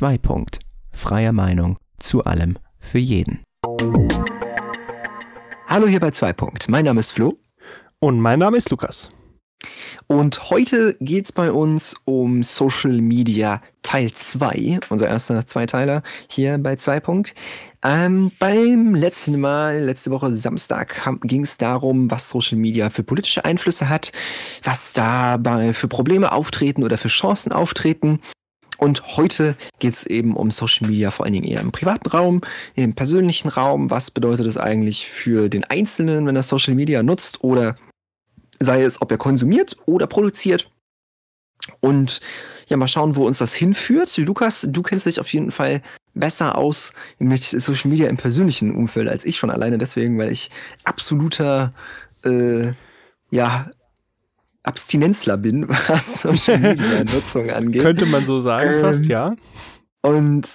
2. Punkt. Freie Meinung zu allem für jeden. Hallo hier bei 2. Punkt. Mein Name ist Flo. Und mein Name ist Lukas. Und heute geht es bei uns um Social Media Teil 2, unser erster Zweiteiler hier bei 2 Punkt. Ähm, beim letzten Mal, letzte Woche Samstag, ging es darum, was Social Media für politische Einflüsse hat, was dabei für Probleme auftreten oder für Chancen auftreten. Und heute geht es eben um Social Media, vor allen Dingen eher im privaten Raum, im persönlichen Raum. Was bedeutet es eigentlich für den Einzelnen, wenn er Social Media nutzt oder sei es, ob er konsumiert oder produziert. Und ja, mal schauen, wo uns das hinführt. Lukas, du kennst dich auf jeden Fall besser aus mit Social Media im persönlichen Umfeld als ich schon alleine deswegen, weil ich absoluter äh, ja Abstinenzler bin, was Social Media Nutzung angeht. Könnte man so sagen, ähm, fast ja. Und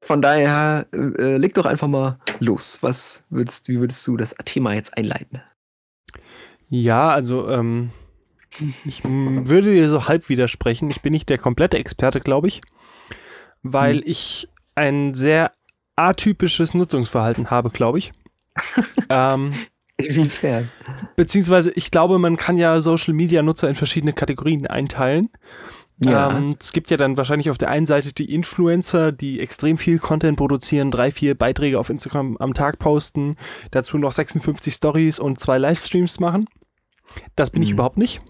von daher äh, leg doch einfach mal los. Was würdest, wie würdest du das Thema jetzt einleiten? Ja, also ähm, ich würde dir so halb widersprechen. Ich bin nicht der komplette Experte, glaube ich, weil hm. ich ein sehr atypisches Nutzungsverhalten habe, glaube ich. ähm, Inwiefern? Beziehungsweise, ich glaube, man kann ja Social Media Nutzer in verschiedene Kategorien einteilen. Ja. Ähm, es gibt ja dann wahrscheinlich auf der einen Seite die Influencer, die extrem viel Content produzieren, drei, vier Beiträge auf Instagram am Tag posten, dazu noch 56 Stories und zwei Livestreams machen. Das bin mhm. ich überhaupt nicht.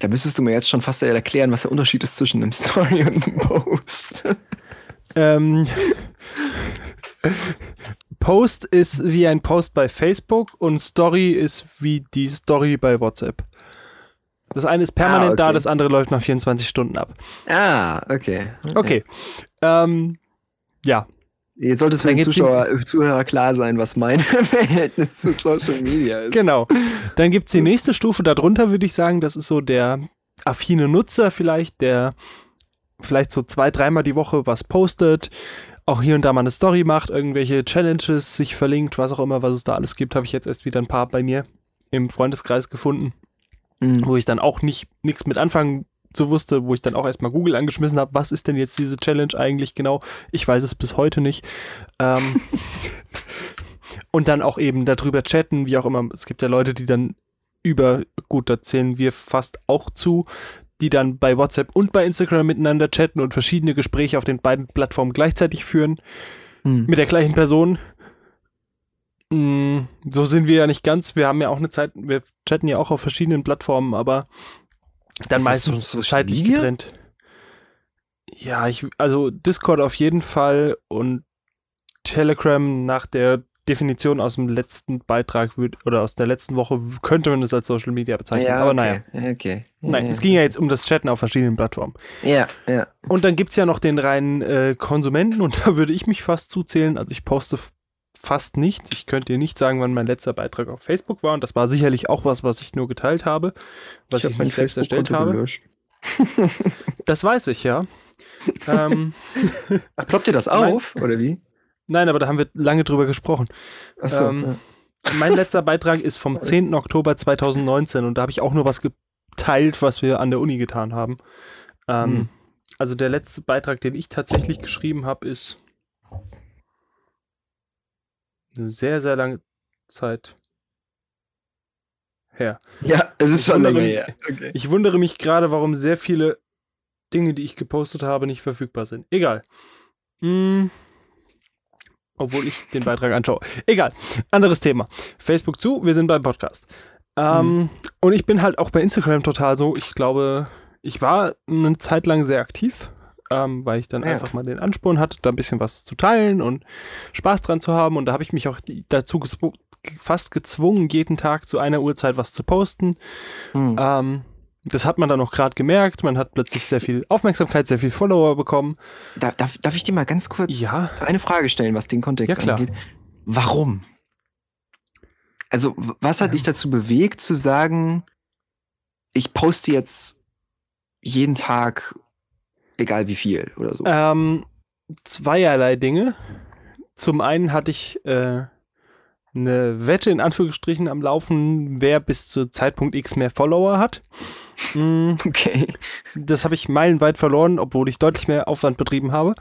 Da müsstest du mir jetzt schon fast erklären, was der Unterschied ist zwischen einem Story und einem Post. ähm, Post ist wie ein Post bei Facebook und Story ist wie die Story bei WhatsApp. Das eine ist permanent ah, okay. da, das andere läuft nach 24 Stunden ab. Ah, okay. Okay. okay. Ähm, ja. Jetzt sollte es für den Zuschauer, Zuhörer klar sein, was mein Verhältnis zu Social Media ist. Genau. Dann gibt es die nächste Stufe darunter, würde ich sagen. Das ist so der affine Nutzer vielleicht, der vielleicht so zwei, dreimal die Woche was postet, auch hier und da mal eine Story macht, irgendwelche Challenges sich verlinkt, was auch immer, was es da alles gibt, habe ich jetzt erst wieder ein paar bei mir im Freundeskreis gefunden, mhm. wo ich dann auch nicht nichts mit anfangen zu wusste, wo ich dann auch erstmal Google angeschmissen habe, was ist denn jetzt diese Challenge eigentlich genau? Ich weiß es bis heute nicht. Ähm, und dann auch eben darüber chatten, wie auch immer. Es gibt ja Leute, die dann über, gut, da zählen wir fast auch zu, die dann bei WhatsApp und bei Instagram miteinander chatten und verschiedene Gespräche auf den beiden Plattformen gleichzeitig führen. Hm. Mit der gleichen Person. Hm, so sind wir ja nicht ganz. Wir haben ja auch eine Zeit, wir chatten ja auch auf verschiedenen Plattformen, aber dann meistens so zeitlich getrennt. Ja, ich, also Discord auf jeden Fall und Telegram nach der Definition aus dem letzten Beitrag oder aus der letzten Woche könnte man es als Social Media bezeichnen. Ja, aber naja. Okay. Nein, ja, es ging ja jetzt um das Chatten auf verschiedenen Plattformen. Ja, ja. Und dann gibt es ja noch den reinen äh, Konsumenten und da würde ich mich fast zuzählen. Also ich poste fast nichts. Ich könnte dir nicht sagen, wann mein letzter Beitrag auf Facebook war und das war sicherlich auch was, was ich nur geteilt habe, was ich, ich nicht selbst erstellt habe. Gelöscht. das weiß ich, ja. ähm, Ach, ploppt ihr das auf, mein, oder wie? Nein, aber da haben wir lange drüber gesprochen. Ach so, ähm, ja. Mein letzter Beitrag ist vom 10. Oktober 2019 und da habe ich auch nur was geteilt, was wir an der Uni getan haben. Ähm, hm. Also der letzte Beitrag, den ich tatsächlich geschrieben habe, ist eine sehr, sehr lange Zeit her. Ja, es ist ich schon lange her. Okay. Ich wundere mich gerade, warum sehr viele Dinge, die ich gepostet habe, nicht verfügbar sind. Egal. Hm obwohl ich den Beitrag anschaue. Egal, anderes Thema. Facebook zu, wir sind beim Podcast. Ähm, mhm. Und ich bin halt auch bei Instagram total so, ich glaube, ich war eine Zeit lang sehr aktiv, ähm, weil ich dann ja. einfach mal den Ansporn hatte, da ein bisschen was zu teilen und Spaß dran zu haben. Und da habe ich mich auch dazu fast gezwungen, jeden Tag zu einer Uhrzeit was zu posten. Mhm. Ähm, das hat man dann auch gerade gemerkt. Man hat plötzlich sehr viel Aufmerksamkeit, sehr viel Follower bekommen. Da, darf, darf ich dir mal ganz kurz ja? eine Frage stellen, was den Kontext ja, angeht? Warum? Also, was hat ja. dich dazu bewegt, zu sagen, ich poste jetzt jeden Tag, egal wie viel oder so? Ähm, zweierlei Dinge. Zum einen hatte ich äh, eine Wette in Anführungsstrichen am Laufen, wer bis zu Zeitpunkt X mehr Follower hat. Mm, Okay. das habe ich meilenweit verloren, obwohl ich deutlich mehr Aufwand betrieben habe.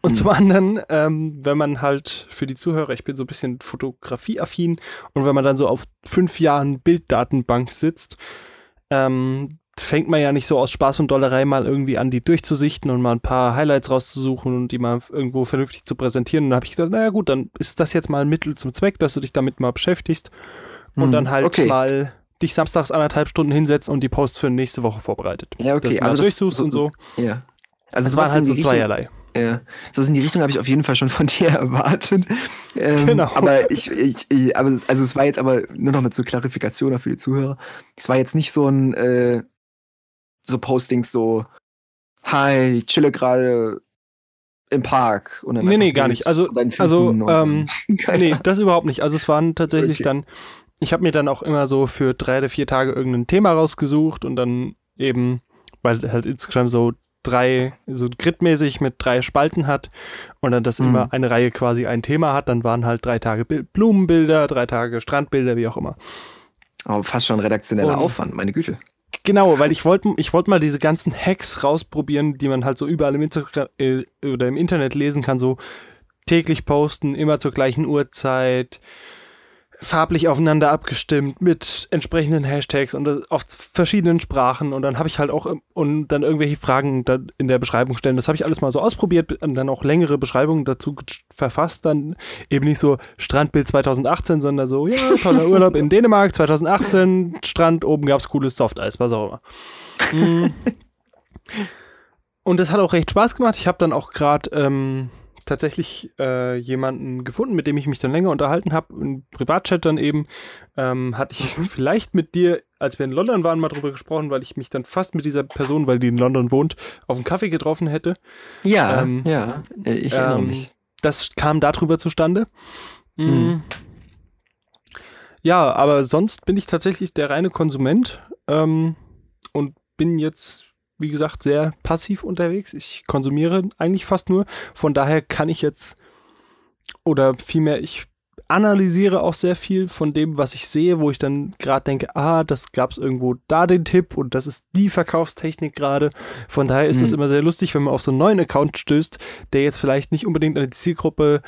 Und Hm. zum anderen, ähm, wenn man halt für die Zuhörer, ich bin so ein bisschen fotografieaffin und wenn man dann so auf fünf Jahren Bilddatenbank sitzt, ähm, fängt man ja nicht so aus Spaß und Dollerei mal irgendwie an, die durchzusichten und mal ein paar Highlights rauszusuchen und die mal irgendwo vernünftig zu präsentieren. Und dann habe ich gesagt, naja gut, dann ist das jetzt mal ein Mittel zum Zweck, dass du dich damit mal beschäftigst und Hm, dann halt okay. mal dich samstags anderthalb Stunden hinsetzt und die Post für nächste Woche vorbereitet. Ja, Dass okay. du mal Also das, durchsuchst und so. Ja. Also sowas waren halt so Richtung- zweierlei. Ja, so in die Richtung habe ich auf jeden Fall schon von dir erwartet. Ähm, Genau. Aber ich, ich, ich aber es, also es war jetzt aber nur noch mal zur Klarifikation auch für die Zuhörer. Es war jetzt nicht so ein äh, so Postings so Hi, chille gerade im Park und dann Nee, nee, gar nicht. Also, also ähm, nee, das überhaupt nicht. Also es waren tatsächlich Okay. dann, ich habe mir dann auch immer so für drei oder vier Tage irgendein Thema rausgesucht und dann eben, weil halt Instagram so drei, so gridmäßig mit drei Spalten hat und dann das Mhm. immer eine Reihe quasi ein Thema hat, dann waren halt drei Tage Bil- Blumenbilder, drei Tage Strandbilder, wie auch immer. Aber fast schon redaktioneller Und- Aufwand, meine Güte. Genau, weil ich wollte ich wollte mal diese ganzen Hacks rausprobieren, die man halt so überall im, Inter äh, oder im Internet lesen kann, so täglich posten, immer zur gleichen Uhrzeit, farblich aufeinander abgestimmt mit entsprechenden Hashtags und das auf verschiedenen Sprachen und dann habe ich halt auch ähm, und dann irgendwelche Fragen da in der Beschreibung stellen. Das habe ich alles mal so ausprobiert und dann auch längere Beschreibungen dazu verfasst, dann eben nicht so Strandbild 2018, sondern so, ja, toller Urlaub in Dänemark 2018, Strand, oben gab's cooles Softeis, was auch immer. Mm. Und das hat auch recht Spaß gemacht. Ich habe dann auch gerade ähm, tatsächlich äh, jemanden gefunden, mit dem ich mich dann länger unterhalten habe, im Privatchat dann eben. Ähm, hatte ich vielleicht mit dir, als wir in London waren, mal drüber gesprochen, weil ich mich dann fast mit dieser Person, weil die in London wohnt, auf einen Kaffee getroffen hätte. Ja, Ähm, ja, ich erinnere Ähm, mich. Das kam darüber zustande. Hm. Mm. Ja, aber sonst bin ich tatsächlich der reine Konsument ähm, und bin jetzt, wie gesagt, sehr passiv unterwegs. Ich konsumiere eigentlich fast nur. Von daher kann ich jetzt, oder vielmehr, ich analysiere auch sehr viel von dem, was ich sehe, wo ich dann gerade denke, ah, das gab es irgendwo da den Tipp und das ist die Verkaufstechnik gerade. Von daher ist es Mhm. immer sehr lustig, wenn man auf so einen neuen Account stößt, der jetzt vielleicht nicht unbedingt an die Zielgruppe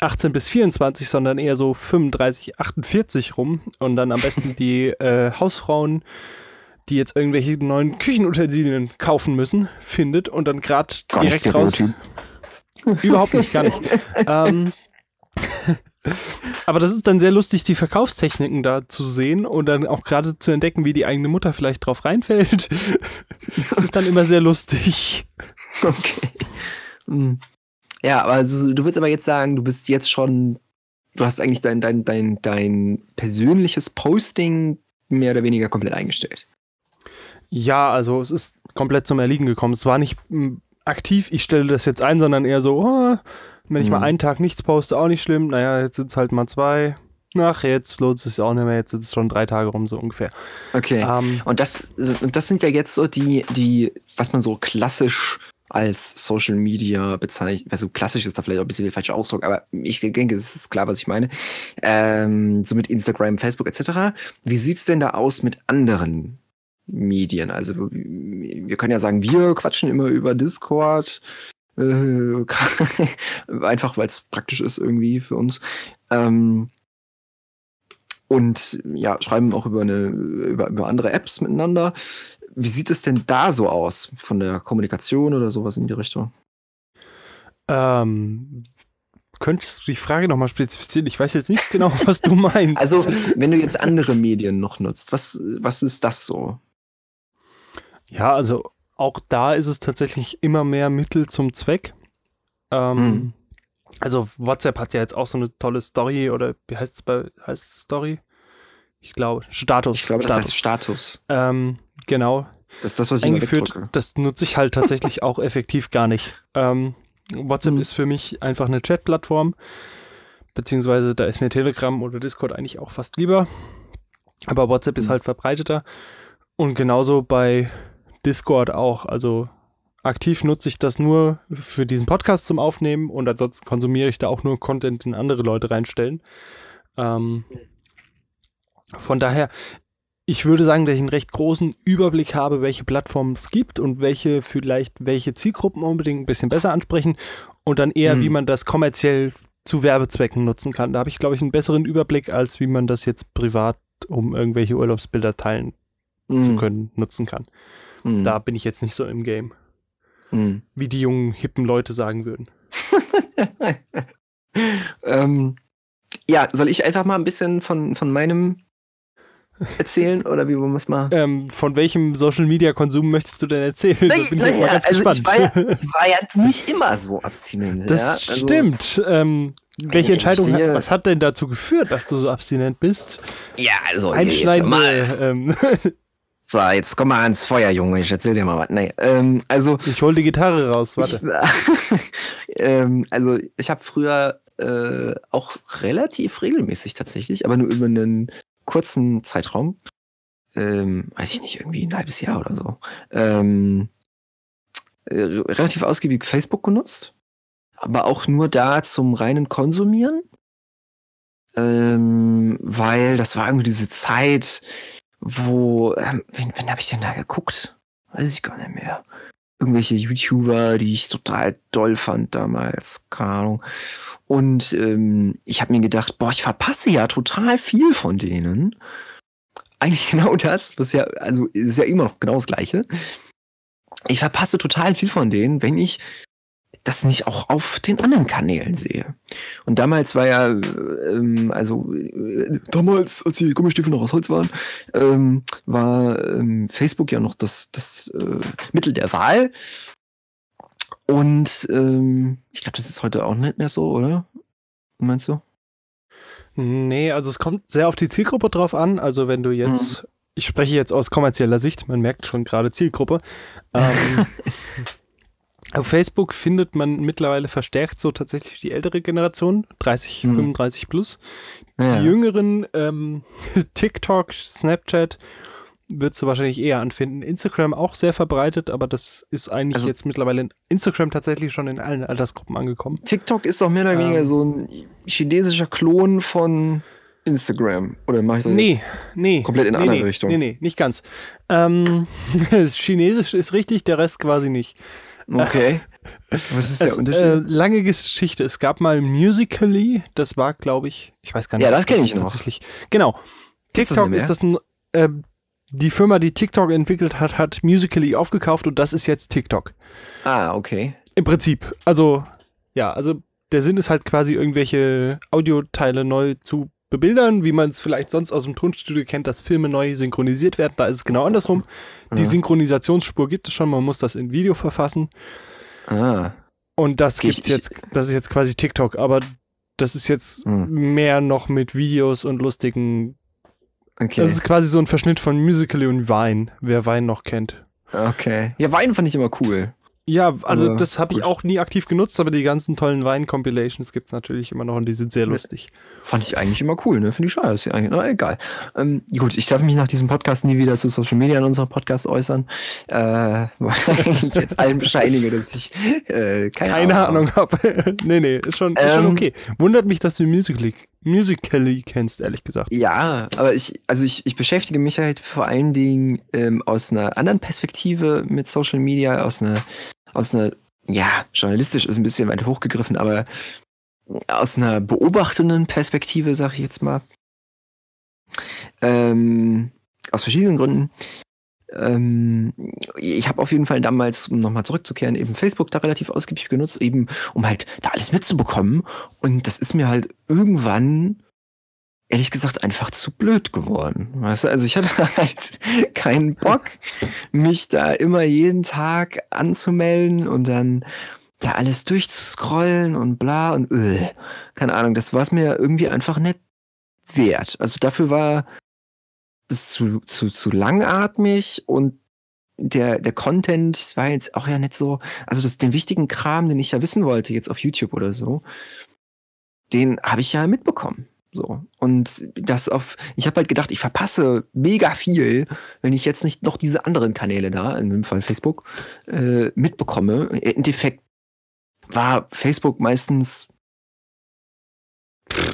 18 bis 24, sondern eher so 35, 48 rum und dann am besten die äh, Hausfrauen, die jetzt irgendwelche neuen Küchenutensilien kaufen müssen, findet und dann gerade direkt raus. Stereotyp. Überhaupt nicht, gar nicht. ähm, aber das ist dann sehr lustig, die Verkaufstechniken da zu sehen und dann auch gerade zu entdecken, wie die eigene Mutter vielleicht drauf reinfällt. Das ist dann immer sehr lustig. Okay. Hm. Ja, aber also, du würdest aber jetzt sagen, du bist jetzt schon, du hast eigentlich dein, dein, dein, dein persönliches Posting mehr oder weniger komplett eingestellt. Ja, also es ist komplett zum Erliegen gekommen. Es war nicht m, aktiv, ich stelle das jetzt ein, sondern eher so, oh, wenn ich Mhm. mal einen Tag nichts poste, auch nicht schlimm. Naja, jetzt sind es halt mal zwei. Ach, jetzt lohnt es sich auch nicht mehr. Jetzt sind es schon drei Tage rum, so ungefähr. Okay. Ähm, Und das, und das sind ja jetzt so die, die, was man so klassisch als Social Media bezeichnet, also klassisch ist da vielleicht auch ein bisschen der falsche Ausdruck, aber ich denke, es ist klar, was ich meine. Ähm, so mit Instagram, Facebook etc. Wie sieht's denn da aus mit anderen Medien? Also wir können ja sagen, wir quatschen immer über Discord, äh, einfach weil es praktisch ist irgendwie für uns. Ähm, und ja, schreiben auch über eine über, über andere Apps miteinander. Wie sieht es denn da so aus von der Kommunikation oder sowas in die Richtung? ähm, könntest du die Frage nochmal spezifizieren? Ich weiß jetzt nicht genau, was du meinst. Also, wenn du jetzt andere Medien noch nutzt, was, was ist das so? Ja, also auch da ist es tatsächlich immer mehr Mittel zum Zweck. Ähm, Hm. Also WhatsApp hat ja jetzt auch so eine tolle Story oder wie heißt es bei heißt Story? Ich glaube Status. Ich glaube, das Status. heißt Status. ähm, genau Das ist das, was ich eingeführt. Das nutze ich halt tatsächlich auch effektiv gar nicht. Ähm, WhatsApp Hm. ist für mich einfach eine Chat-Plattform, beziehungsweise da ist mir Telegram oder Discord eigentlich auch fast lieber. Aber WhatsApp ist Hm. halt verbreiteter. Und genauso bei Discord auch. Also aktiv nutze ich das nur für diesen Podcast zum Aufnehmen und ansonsten konsumiere ich da auch nur Content, den andere Leute reinstellen. Ähm, von daher, ich würde sagen, dass ich einen recht großen Überblick habe, welche Plattformen es gibt und welche vielleicht welche Zielgruppen unbedingt ein bisschen besser ansprechen und dann eher, Hm. wie man das kommerziell zu Werbezwecken nutzen kann. Da habe ich, glaube ich, einen besseren Überblick, als wie man das jetzt privat, um irgendwelche Urlaubsbilder teilen zu Mhm. können, nutzen kann. Mhm. Da bin ich jetzt nicht so im Game, Mhm. wie die jungen, hippen Leute sagen würden. ähm, ja, soll ich einfach mal ein bisschen von, von meinem erzählen oder wie wollen wir es mal? Ähm, von welchem Social Media Konsum möchtest du denn erzählen? Da Nein, bin ich naja, ganz also ich gespannt. war ja, ich war ja nicht immer so abstinent. Das ja? Also, stimmt. Ähm, welche ich Entscheidung, hat, was hat denn dazu geführt, dass du so abstinent bist? Ja, also hör mal. Einschneidende, ähm, So, jetzt komm mal ans Feuer, Junge. Ich erzähl dir mal was. Nee, ähm, also ich hol die Gitarre raus, warte. Ich, ähm, also ich habe früher äh, auch relativ regelmäßig tatsächlich, aber nur über einen kurzen Zeitraum, ähm, weiß ich nicht, irgendwie ein halbes Jahr oder so, ähm, äh, relativ ausgiebig Facebook genutzt, aber auch nur da zum reinen Konsumieren, ähm, weil das war irgendwie diese Zeit, wo, ähm, wen, wen habe ich denn da geguckt? Weiß ich gar nicht mehr irgendwelche YouTuber, die ich total doll fand damals, keine Ahnung. Und ähm, ich habe mir gedacht, boah, ich verpasse ja total viel von denen. Eigentlich genau das, was ja, also ist ja immer noch genau das Gleiche. Ich verpasse total viel von denen, wenn ich das nicht auch auf den anderen Kanälen sehe. Und damals war ja, ähm, also äh, damals, als die Gummistiefel noch aus Holz waren, ähm, war ähm, Facebook ja noch das, das äh, Mittel der Wahl. Und ähm, ich glaube, das ist heute auch nicht mehr so, oder? Meinst du? Nee, also es kommt sehr auf die Zielgruppe drauf an. Also wenn du jetzt, ich spreche jetzt aus kommerzieller Sicht, man merkt schon gerade Zielgruppe. Ähm, auf Facebook findet man mittlerweile verstärkt so tatsächlich die ältere Generation, 30, Mhm. 35 plus. Ja. Die jüngeren, ähm, TikTok, Snapchat, würdest du wahrscheinlich eher anfinden. Instagram auch sehr verbreitet, aber das ist eigentlich Also- jetzt mittlerweile in Instagram tatsächlich schon in allen Altersgruppen angekommen. TikTok ist doch mehr oder weniger Ähm. so ein chinesischer Klon von Instagram. Oder mache ich das Nee, jetzt? nee. komplett in eine nee, andere nee, Richtung. Nee, nee, nicht ganz. Ähm, das Chinesisch ist richtig, der Rest quasi nicht. Okay. Was ist der Es, äh, Unterschied? lange Geschichte. Es gab mal Musically, das war, glaube ich, ich weiß gar nicht. Ja, das ob kenn ich noch. Tatsächlich. Genau. Gibt's das TikTok nicht ist das ein, äh, die Firma, die TikTok entwickelt hat, hat Musically aufgekauft und das ist jetzt TikTok. ah, okay. Im Prinzip. Also, ja, also der Sinn ist halt quasi irgendwelche Audioteile neu zu bebildern, wie man es vielleicht sonst aus dem Tonstudio kennt, dass Filme neu synchronisiert werden. Da ist es genau andersrum. Die. Synchronisationsspur gibt es schon, man muss das in Video verfassen. Ah. Und das gibt's ich- jetzt, das ist jetzt quasi TikTok, aber das ist jetzt Hm. mehr noch mit Videos und lustigen. Okay. Das ist quasi so ein Verschnitt von Musical.ly und Vine, wer Vine noch kennt. okay. Ja, Wein fand ich immer cool. Ja, also Aber das habe ich auch nie aktiv genutzt, aber die ganzen tollen Vine-Compilations gibt's natürlich immer noch und die sind sehr lustig. Fand ich eigentlich immer cool, ne? Finde ich schade. Ist ja eigentlich, na, egal. Ähm, gut, ich darf mich nach diesem Podcast nie wieder zu Social Media in unserem Podcast äußern. Äh, weil ich jetzt allen bescheinige, dass ich äh, keine, Keine Ahnung habe. nee, nee, ist schon, ist schon Ähm, okay. Wundert mich, dass du Musical.ly Musical.ly kennst, ehrlich gesagt. Ja, aber ich, also ich, ich beschäftige mich halt vor allen Dingen ähm, aus einer anderen Perspektive mit Social Media, aus einer, aus einer, ja, journalistisch ist ein bisschen weit hochgegriffen, aber aus einer beobachtenden Perspektive, sag ich jetzt mal. Ähm, aus verschiedenen Gründen. Ähm, ich habe auf jeden Fall damals, um nochmal zurückzukehren, eben Facebook da relativ ausgiebig genutzt, eben um halt da alles mitzubekommen. Und das ist mir halt irgendwann, ehrlich gesagt, einfach zu blöd geworden. Weißt du, also ich hatte halt keinen Bock, mich da immer jeden Tag anzumelden und dann da alles durchzuscrollen und bla und äh, keine Ahnung, das war es mir irgendwie einfach nicht wert. Also dafür war es zu, zu, zu langatmig und der, der Content war jetzt auch ja nicht so, also das, den wichtigen Kram, den ich ja wissen wollte, jetzt auf YouTube oder so, den habe ich ja mitbekommen. So. Und das auf, ich habe halt gedacht, ich verpasse mega viel, wenn ich jetzt nicht noch diese anderen Kanäle da, in dem Fall Facebook, äh, mitbekomme. Im Endeffekt war Facebook meistens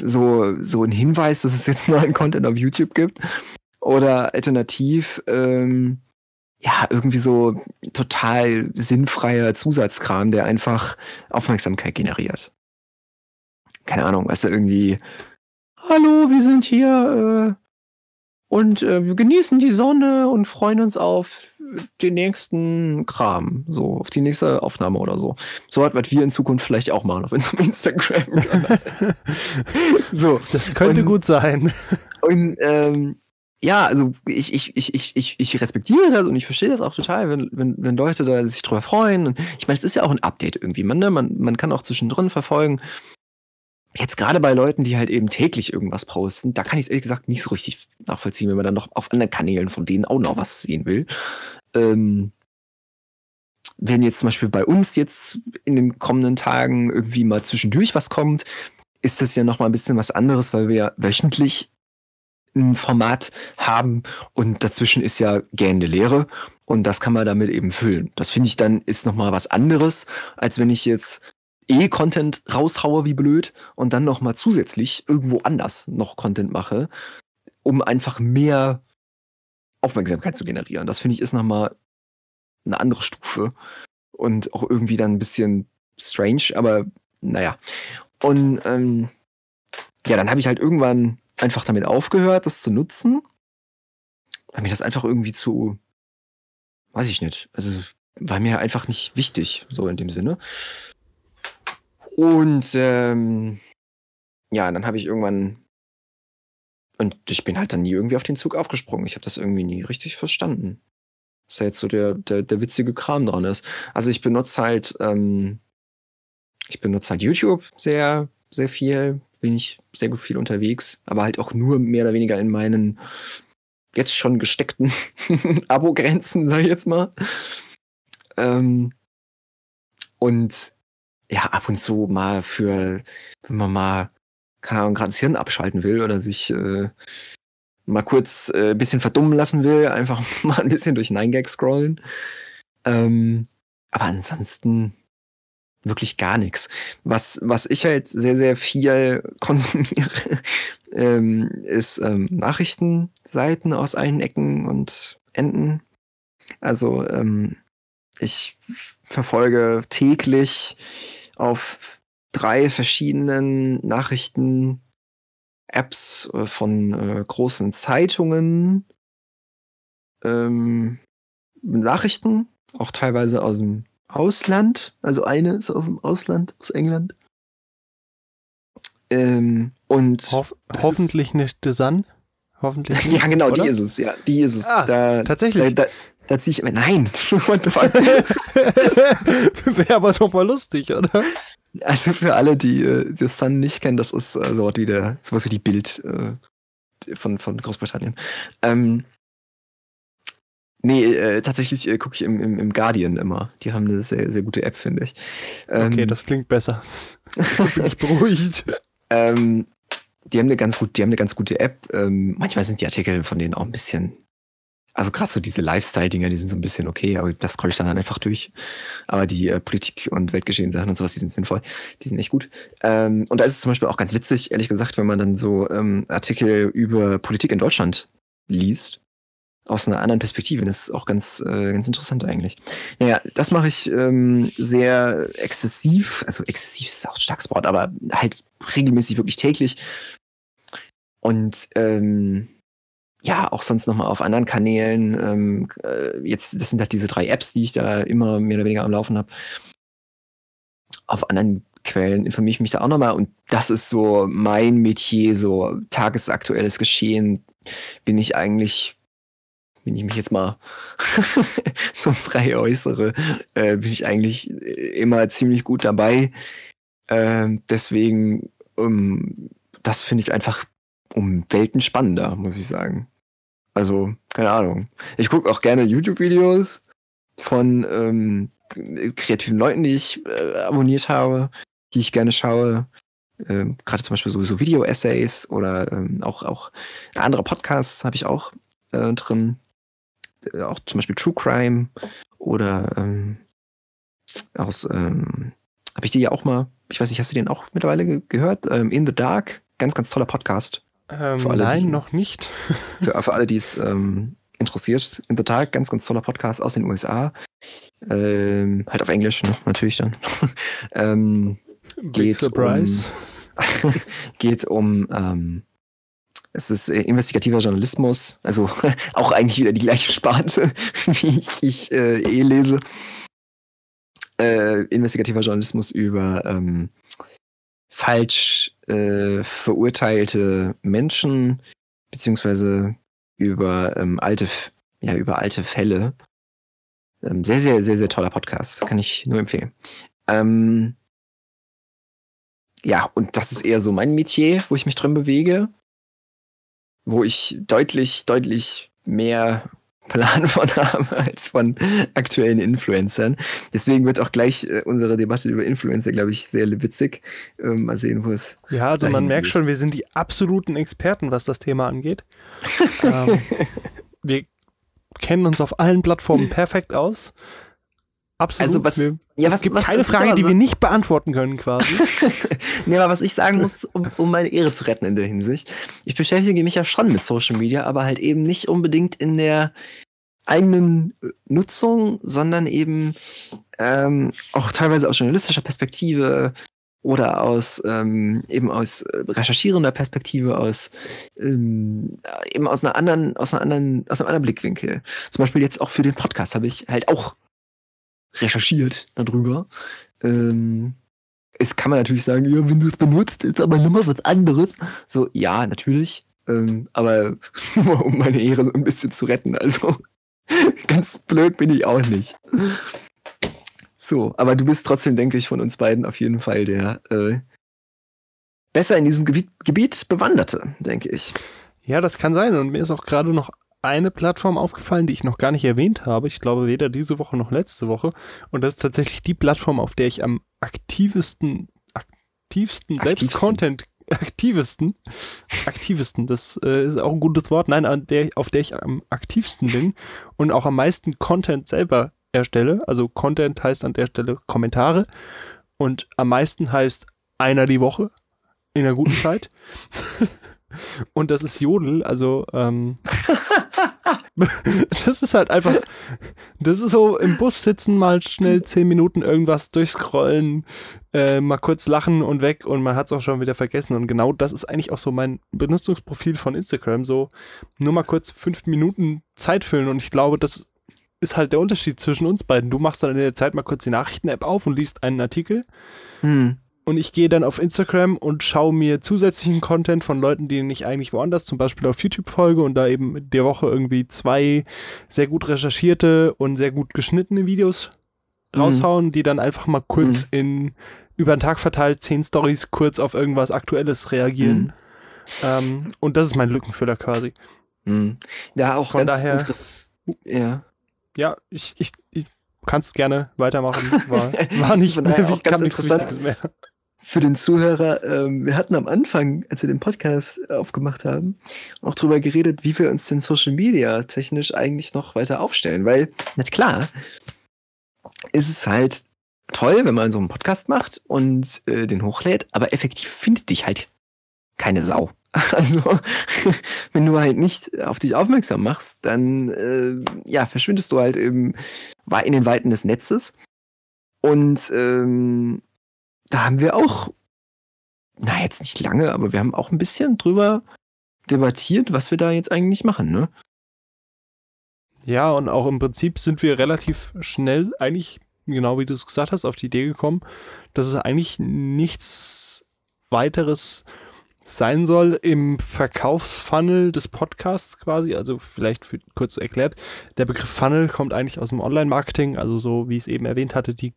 so, so ein Hinweis, dass es jetzt neuen Content auf YouTube gibt. Oder alternativ, ähm, ja, irgendwie so total sinnfreier Zusatzkram, der einfach Aufmerksamkeit generiert. Keine Ahnung, weißt du, irgendwie, hallo, wir sind hier äh, und äh, wir genießen die Sonne und freuen uns auf den nächsten Kram, so auf die nächste Aufnahme oder so. So was wir in Zukunft vielleicht auch machen auf unserem Instagram. so, das könnte und, gut sein. Und ähm, ja, also ich, ich, ich, ich, ich, ich respektiere das und ich verstehe das auch total, wenn, wenn, wenn Leute da sich drüber freuen. Und ich meine, es ist ja auch ein Update irgendwie. Man, ne? man, man kann auch zwischendrin verfolgen. Jetzt gerade bei Leuten, die halt eben täglich irgendwas posten, da kann ich es ehrlich gesagt nicht so richtig nachvollziehen, wenn man dann noch auf anderen Kanälen von denen auch noch was sehen will. Ähm, wenn jetzt zum Beispiel bei uns jetzt in den kommenden Tagen irgendwie mal zwischendurch was kommt, ist das ja noch mal ein bisschen was anderes, weil wir ja wöchentlich ein Format haben und dazwischen ist ja gähnende Leere und das kann man damit eben füllen. Das finde ich dann ist noch mal was anderes, als wenn ich jetzt eh Content raushaue wie blöd und dann noch mal zusätzlich irgendwo anders noch Content mache, um einfach mehr Aufmerksamkeit zu generieren. Das finde ich ist noch mal eine andere Stufe und auch irgendwie dann ein bisschen strange, aber naja. Und ähm, ja, dann habe ich halt irgendwann einfach damit aufgehört, das zu nutzen, weil mir das einfach irgendwie zu, weiß ich nicht, also war mir einfach nicht wichtig, so in dem Sinne. Und ähm, ja, dann habe ich irgendwann und ich bin halt dann nie irgendwie auf den Zug aufgesprungen. Ich habe das irgendwie nie richtig verstanden. Was da jetzt so der, der, der witzige Kram dran ist. Also ich benutze halt, ähm, ich benutze halt YouTube sehr, sehr viel. Bin ich sehr gut viel unterwegs, aber halt auch nur mehr oder weniger in meinen jetzt schon gesteckten Abo-Grenzen, sag ich jetzt mal. Ähm, und ja, ab und zu mal für, wenn man mal, keine Ahnung, gerade das Hirn abschalten will oder sich äh, mal kurz äh, ein bisschen verdummen lassen will, einfach mal ein bisschen durch 9gag scrollen. Ähm, aber ansonsten wirklich gar nichts. Was, was ich halt sehr, sehr viel konsumiere, ähm, ist ähm, Nachrichtenseiten aus allen Ecken und Enden. Also ähm, ich verfolge täglich auf drei verschiedenen Nachrichten-Apps äh, von äh, großen Zeitungen ähm, Nachrichten, auch teilweise aus dem Ausland. Also eine ist aus dem Ausland, aus England. Ähm, und Hoff hoffentlich nicht The Sun. Hoffentlich nicht, ja, genau, oder? die ist es, ja. Die ist es. Ah, da, tatsächlich. Da, da, da ziehe ich. Nein! What the fuck? Wäre aber doch mal lustig, oder? Also für alle, die äh, The Sun nicht kennen, das ist äh, so wie der, sowas wie die Bild äh, von, von Großbritannien. Ähm, nee, äh, tatsächlich äh, gucke ich im, im, im, Guardian immer. Die haben eine sehr, sehr gute App, finde ich. Ähm, okay, das klingt besser. bin ich beruhigt. ähm, die haben eine ganz gut, die haben eine ganz gute App. Ähm, manchmal sind die Artikel von denen auch ein bisschen also gerade so diese Lifestyle-Dinger, die sind so ein bisschen okay, aber das scroll ich dann halt einfach durch. Aber die äh, Politik- und Weltgeschehen-Sachen und sowas, die sind sinnvoll. Die sind echt gut. Ähm, und da ist es zum Beispiel auch ganz witzig, ehrlich gesagt, wenn man dann so ähm, Artikel über Politik in Deutschland liest, aus einer anderen Perspektive. Das ist auch ganz, äh, ganz interessant eigentlich. Naja, das mache ich ähm, sehr exzessiv. Also exzessiv ist auch ein starkes Wort, aber halt regelmäßig, wirklich täglich. Und ähm, ja, auch sonst nochmal auf anderen Kanälen. Ähm, äh, jetzt, das sind halt diese drei Apps, die ich da immer mehr oder weniger am Laufen habe. Auf anderen Quellen informiere ich mich da auch nochmal und das ist so mein Metier, so tagesaktuelles Geschehen bin ich eigentlich, wenn ich mich jetzt mal so frei äußere, äh, bin ich eigentlich immer ziemlich gut dabei. Äh, deswegen, um, das finde ich einfach um Welten spannender, muss ich sagen. Also, keine Ahnung. Ich gucke auch gerne YouTube-Videos von ähm, kreativen Leuten, die ich äh, abonniert habe, die ich gerne schaue. Ähm, Gerade zum Beispiel so, so Video-Essays oder ähm, auch, auch andere Podcasts habe ich auch äh, drin. Äh, auch zum Beispiel True Crime oder ähm, aus, ähm, habe ich dir ja auch mal, ich weiß nicht, hast du den auch mittlerweile ge gehört? Ähm, In the Dark Ganz, ganz toller Podcast. Ähm, Für alle, nein, die- noch nicht. Für, für alle, die es ähm, interessiert. In der Tat, ganz, ganz toller Podcast aus den USA. Ähm, halt auf Englisch, ne? natürlich dann. ähm, Big Geht Surprise. geht um, ähm, es ist äh, investigativer Journalismus, also auch eigentlich wieder die gleiche Sparte, wie ich, ich äh, eh lese. Äh, investigativer Journalismus über ähm, falsch äh, verurteilte Menschen, beziehungsweise über ähm, alte, ja, über alte Fälle. Ähm, sehr, sehr, sehr, sehr toller Podcast. Kann ich nur empfehlen. Ähm, ja, und das ist eher so mein Metier, wo ich mich drin bewege, wo ich deutlich, deutlich mehr Plan von habe als von aktuellen Influencern. Deswegen wird auch gleich äh, unsere Debatte über Influencer, glaube ich, sehr witzig. Ähm, mal sehen, wo es. Ja, also man merkt geht. schon, wir sind die absoluten Experten, was das Thema angeht. ähm, wir kennen uns auf allen Plattformen perfekt aus. Absolut. Also was- wir, Ja, es gibt keine was Frage, die wir nicht beantworten können, quasi. nee, aber was ich sagen muss, um, um meine Ehre zu retten in der Hinsicht, ich beschäftige mich ja schon mit Social Media, aber halt eben nicht unbedingt in der eigenen Nutzung, sondern eben ähm, auch teilweise aus journalistischer Perspektive oder aus ähm, eben aus äh, recherchierender Perspektive, aus ähm, äh, eben aus einer anderen, aus einer anderen, aus einem anderen Blickwinkel. Zum Beispiel jetzt auch für den Podcast habe ich halt auch recherchiert darüber. Ähm, es kann man natürlich sagen, ja, wenn du es benutzt, ist aber nochmal was anderes. So, ja, natürlich. Ähm, aber um meine Ehre so ein bisschen zu retten. Also ganz blöd bin ich auch nicht. So, aber du bist trotzdem, denke ich, von uns beiden auf jeden Fall der äh, besser in diesem Gebiet, Gebiet bewanderte, denke ich. ja, das kann sein. Und mir ist auch gerade noch eine Plattform aufgefallen, die ich noch gar nicht erwähnt habe. Ich glaube, weder diese Woche noch letzte Woche. Und das ist tatsächlich die Plattform, auf der ich am aktivsten, aktivsten, selbst. Content, aktivsten, aktivsten, das äh, ist auch ein gutes Wort, nein, an der, auf der ich am aktivsten bin und auch am meisten Content selber erstelle. Also Content heißt an der Stelle Kommentare und am meisten heißt einer die Woche in einer guten Zeit. und das ist Jodel, also ähm, das ist halt einfach, das ist so im Bus sitzen, mal schnell zehn Minuten irgendwas durchscrollen, äh, mal kurz lachen und weg und man hat es auch schon wieder vergessen. Und genau das ist eigentlich auch so mein Benutzungsprofil von Instagram. So nur mal kurz fünf Minuten Zeit füllen und ich glaube, das ist halt der Unterschied zwischen uns beiden. Du machst dann in der Zeit mal kurz die Nachrichten-App auf und liest einen Artikel Hm. Und ich gehe dann auf Instagram und schaue mir zusätzlichen Content von Leuten, die ich eigentlich woanders, zum Beispiel auf YouTube folge und da eben der Woche irgendwie zwei sehr gut recherchierte und sehr gut geschnittene Videos Mhm. raushauen, die dann einfach mal kurz in über den Tag verteilt zehn Stories kurz auf irgendwas Aktuelles reagieren. Mhm. Ähm, und das ist mein Lückenfüller quasi. Hm. Ja, auch Von ganz daher- Ja. Ja, ich, ich, ich kannst gerne weitermachen. War, war nicht Von daher mehr, auch ich kann ganz interessant. Für den Zuhörer, ähm, wir hatten am Anfang, als wir den Podcast aufgemacht haben, auch drüber geredet, wie wir uns denn Social Media technisch eigentlich noch weiter aufstellen. Weil, na klar, ist es halt toll, wenn man so einen Podcast macht und äh, den hochlädt, aber effektiv findet dich halt keine Sau. Also, wenn du halt nicht auf dich aufmerksam machst, dann äh, ja, verschwindest du halt im, in den Weiten des Netzes. Und ähm, da haben wir auch, na jetzt nicht lange, aber wir haben auch ein bisschen drüber debattiert, was wir da jetzt eigentlich machen, ne? Ja, und auch im Prinzip sind wir relativ schnell, eigentlich, genau wie du es gesagt hast, auf die Idee gekommen, dass es eigentlich nichts weiteres sein soll im Verkaufsfunnel des Podcasts quasi. Also vielleicht für, kurz erklärt, der Begriff Funnel kommt eigentlich aus dem Online-Marketing, also so wie ich es eben erwähnt hatte, die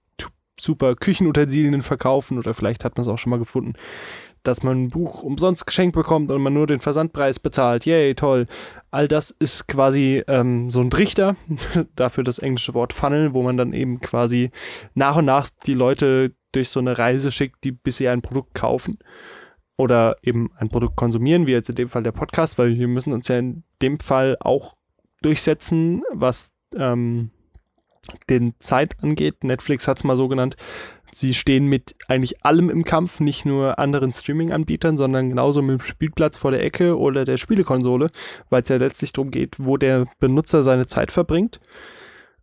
super Küchenutensilien verkaufen oder vielleicht hat man es auch schon mal gefunden, dass man ein Buch umsonst geschenkt bekommt und man nur den Versandpreis bezahlt. Yay, toll. All das ist quasi ähm, so ein Trichter, dafür das englische Wort Funnel, wo man dann eben quasi nach und nach die Leute durch so eine Reise schickt, die bisher ein Produkt kaufen oder eben ein Produkt konsumieren, wie jetzt in dem Fall der Podcast, weil wir müssen uns ja in dem Fall auch durchsetzen, was ähm, den Zeit angeht. Netflix hat es mal so genannt, Sie stehen mit eigentlich allem im Kampf, nicht nur anderen Streaming-Anbietern, sondern genauso mit dem Spielplatz vor der Ecke oder der Spielekonsole, weil es ja letztlich darum geht, wo der Benutzer seine Zeit verbringt.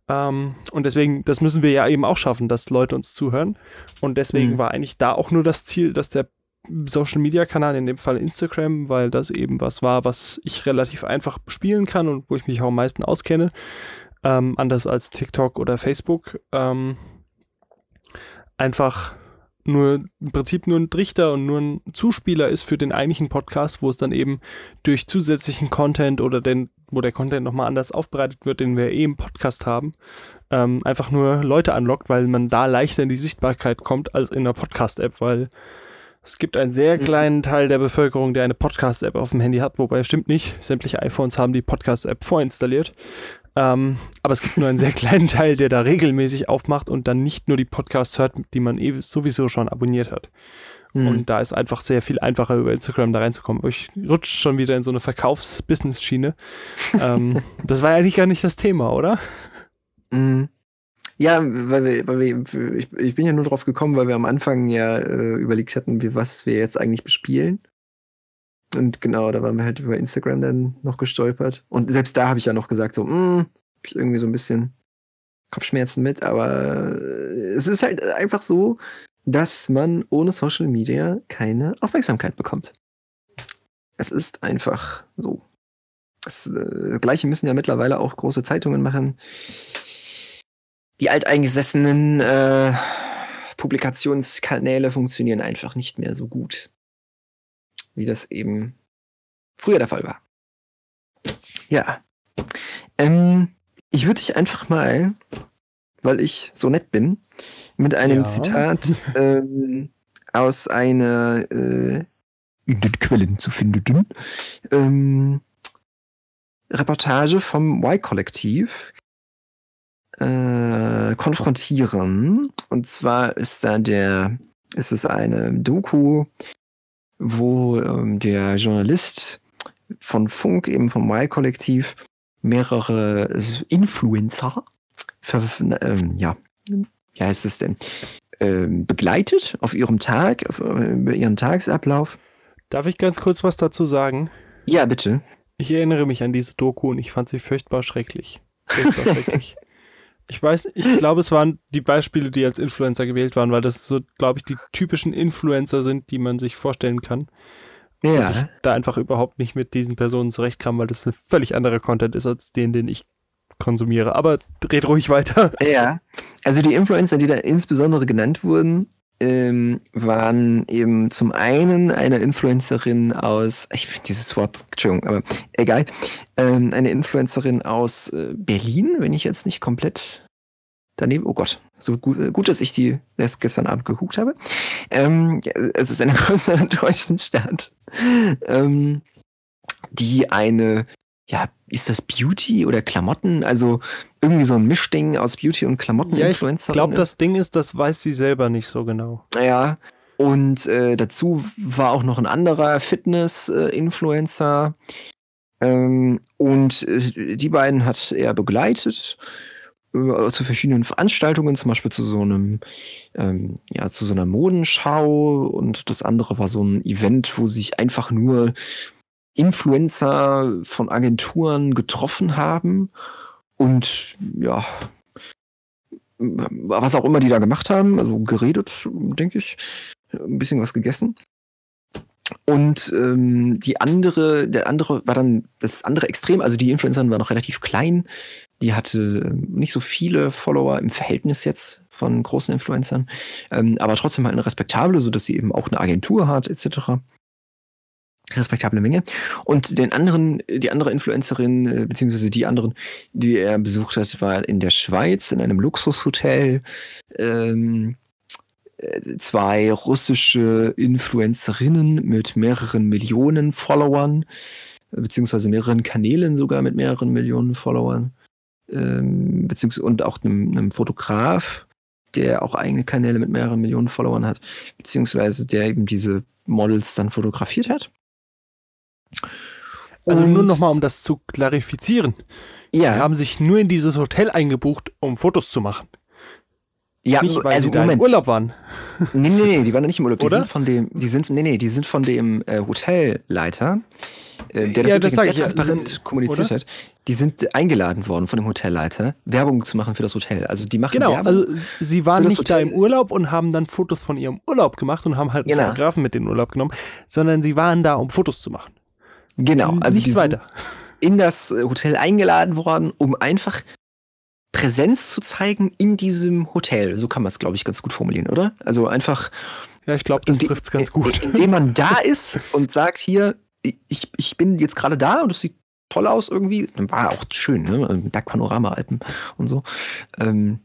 Ähm, und deswegen, das müssen wir ja eben auch schaffen, dass Leute uns zuhören. Und deswegen mhm. war eigentlich da auch nur das Ziel, dass der Social Media Kanal, in dem Fall Instagram, weil das eben was war, was ich relativ einfach bespielen kann und wo ich mich auch am meisten auskenne, ähm, anders als TikTok oder Facebook, ähm, einfach nur im Prinzip nur ein Trichter und nur ein Zuspieler ist für den eigentlichen Podcast, wo es dann eben durch zusätzlichen Content oder den, wo der Content nochmal anders aufbereitet wird, den wir eh im Podcast haben, ähm, einfach nur Leute anlockt, weil man da leichter in die Sichtbarkeit kommt als in einer Podcast-App, weil es gibt einen sehr mhm. kleinen Teil der Bevölkerung, der eine Podcast-App auf dem Handy hat, wobei es stimmt nicht. Sämtliche iPhones haben die Podcast-App vorinstalliert. Ähm, aber es gibt nur einen sehr kleinen Teil, der da regelmäßig aufmacht und dann nicht nur die Podcasts hört, die man eh sowieso schon abonniert hat. Mhm. Und da ist einfach sehr viel einfacher über Instagram da reinzukommen. Ich rutsche schon wieder in so eine Verkaufs-Business-Schiene. ähm, das war ja eigentlich gar nicht das Thema, oder? Mhm. Ja, weil wir, weil wir, ich, ich bin ja nur drauf gekommen, weil wir am Anfang ja äh, überlegt hatten, wie, was wir jetzt eigentlich bespielen. Und genau, da waren wir halt über Instagram dann noch gestolpert. Und selbst da habe ich ja noch gesagt, so, hm, hab ich irgendwie so ein bisschen Kopfschmerzen mit, aber es ist halt einfach so, dass man ohne Social Media keine Aufmerksamkeit bekommt. Es ist einfach so. Das äh, Gleiche müssen ja mittlerweile auch große Zeitungen machen. Die alteingesessenen äh, Publikationskanäle funktionieren einfach nicht mehr so gut wie das eben früher der Fall war. Ja. Ähm, ich würde dich einfach mal, weil ich so nett bin, mit einem ja. Zitat ähm, aus einer äh, in den Quellen zu finden ähm, Reportage vom Y-Kollektiv äh, konfrontieren. Und zwar ist da der, ist es eine Doku wo ähm, der Journalist von Funk, eben vom Y-Kollektiv, mehrere Influencer, für, ähm, ja, wie heißt es denn, ähm, begleitet auf ihrem Tag, auf äh, ihren Tagesablauf. Darf ich ganz kurz was dazu sagen? Ja, bitte. Ich erinnere mich an diese Doku und ich fand sie furchtbar schrecklich. Furchtbar schrecklich. Ich weiß, ich glaube, es waren die Beispiele, die als Influencer gewählt waren, weil das so, glaube ich, die typischen Influencer sind, die man sich vorstellen kann. Ja. Und ich da einfach überhaupt nicht mit diesen Personen zurechtkam, weil das ein völlig anderer Content ist als den, den ich konsumiere. Aber dreht ruhig weiter. Ja. Also die Influencer, die da insbesondere genannt wurden, ähm, waren eben zum einen eine Influencerin aus, ich finde dieses Wort, Entschuldigung, aber egal, ähm, eine Influencerin aus äh, Berlin, wenn ich jetzt nicht komplett daneben, oh Gott, so gut, äh, gut dass ich die erst gestern Abend geguckt habe. Ähm, es ist eine größere deutsche Stadt, ähm, die eine ja, ist das Beauty oder Klamotten? Also irgendwie so ein Mischding aus Beauty und Klamotten. Ja, ich glaube, das Ding ist, das weiß sie selber nicht so genau. Ja. Und äh, dazu war auch noch ein anderer Fitness-Influencer. Ähm, und äh, die beiden hat er begleitet äh, zu verschiedenen Veranstaltungen, zum Beispiel zu so einem, ähm, ja, zu so einer Modenschau und das andere war so ein Event, wo sich einfach nur Influencer von Agenturen getroffen haben und ja, was auch immer die da gemacht haben, also geredet, denke ich, ein bisschen was gegessen. Und ähm, die andere, der andere war dann das andere Extrem, also die Influencerin war noch relativ klein, die hatte nicht so viele Follower im Verhältnis jetzt von großen Influencern, ähm, aber trotzdem halt eine respektable, so dass sie eben auch eine Agentur hat, etc respektable Menge. Und den anderen, die andere Influencerin, äh, beziehungsweise die anderen, die er besucht hat, war in der Schweiz in einem Luxushotel. Ähm, äh, zwei russische Influencerinnen mit mehreren Millionen Followern, beziehungsweise mehreren Kanälen sogar mit mehreren Millionen Followern. Ähm, beziehungsweise und auch einem, einem Fotograf, der auch eigene Kanäle mit mehreren Millionen Followern hat, beziehungsweise der eben diese Models dann fotografiert hat. Also und nur nochmal, um das zu klarifizieren. Ja. Die haben sich nur in dieses Hotel eingebucht, um Fotos zu machen. Ja, nicht, weil also, sie da Moment. im Urlaub waren. Nee, nee, nee, die waren nicht im Urlaub. Die Oder? sind von dem, die sind, nee, nee, die sind von dem äh, Hotelleiter, äh, der das, ja, das sehr ich, transparent ja, kommuniziert oder? hat. Die sind eingeladen worden von dem Hotelleiter, Werbung zu machen für das Hotel. Also die machen Genau, Werbung also sie waren nicht Hotel. da im Urlaub und haben dann Fotos von ihrem Urlaub gemacht und haben halt einen genau. Fotografen mit in den Urlaub genommen, sondern sie waren da, um Fotos zu machen. Genau, also nichts weiter. In das Hotel eingeladen worden, um einfach Präsenz zu zeigen in diesem Hotel. So kann man es, glaube ich, ganz gut formulieren, oder? Also einfach. Ja, ich glaube, das trifft es ganz gut. Indem man da ist und sagt, hier, ich, ich bin jetzt gerade da und es sieht toll aus irgendwie. War auch schön, ne? Bergpanorama-Alpen und so. Ähm,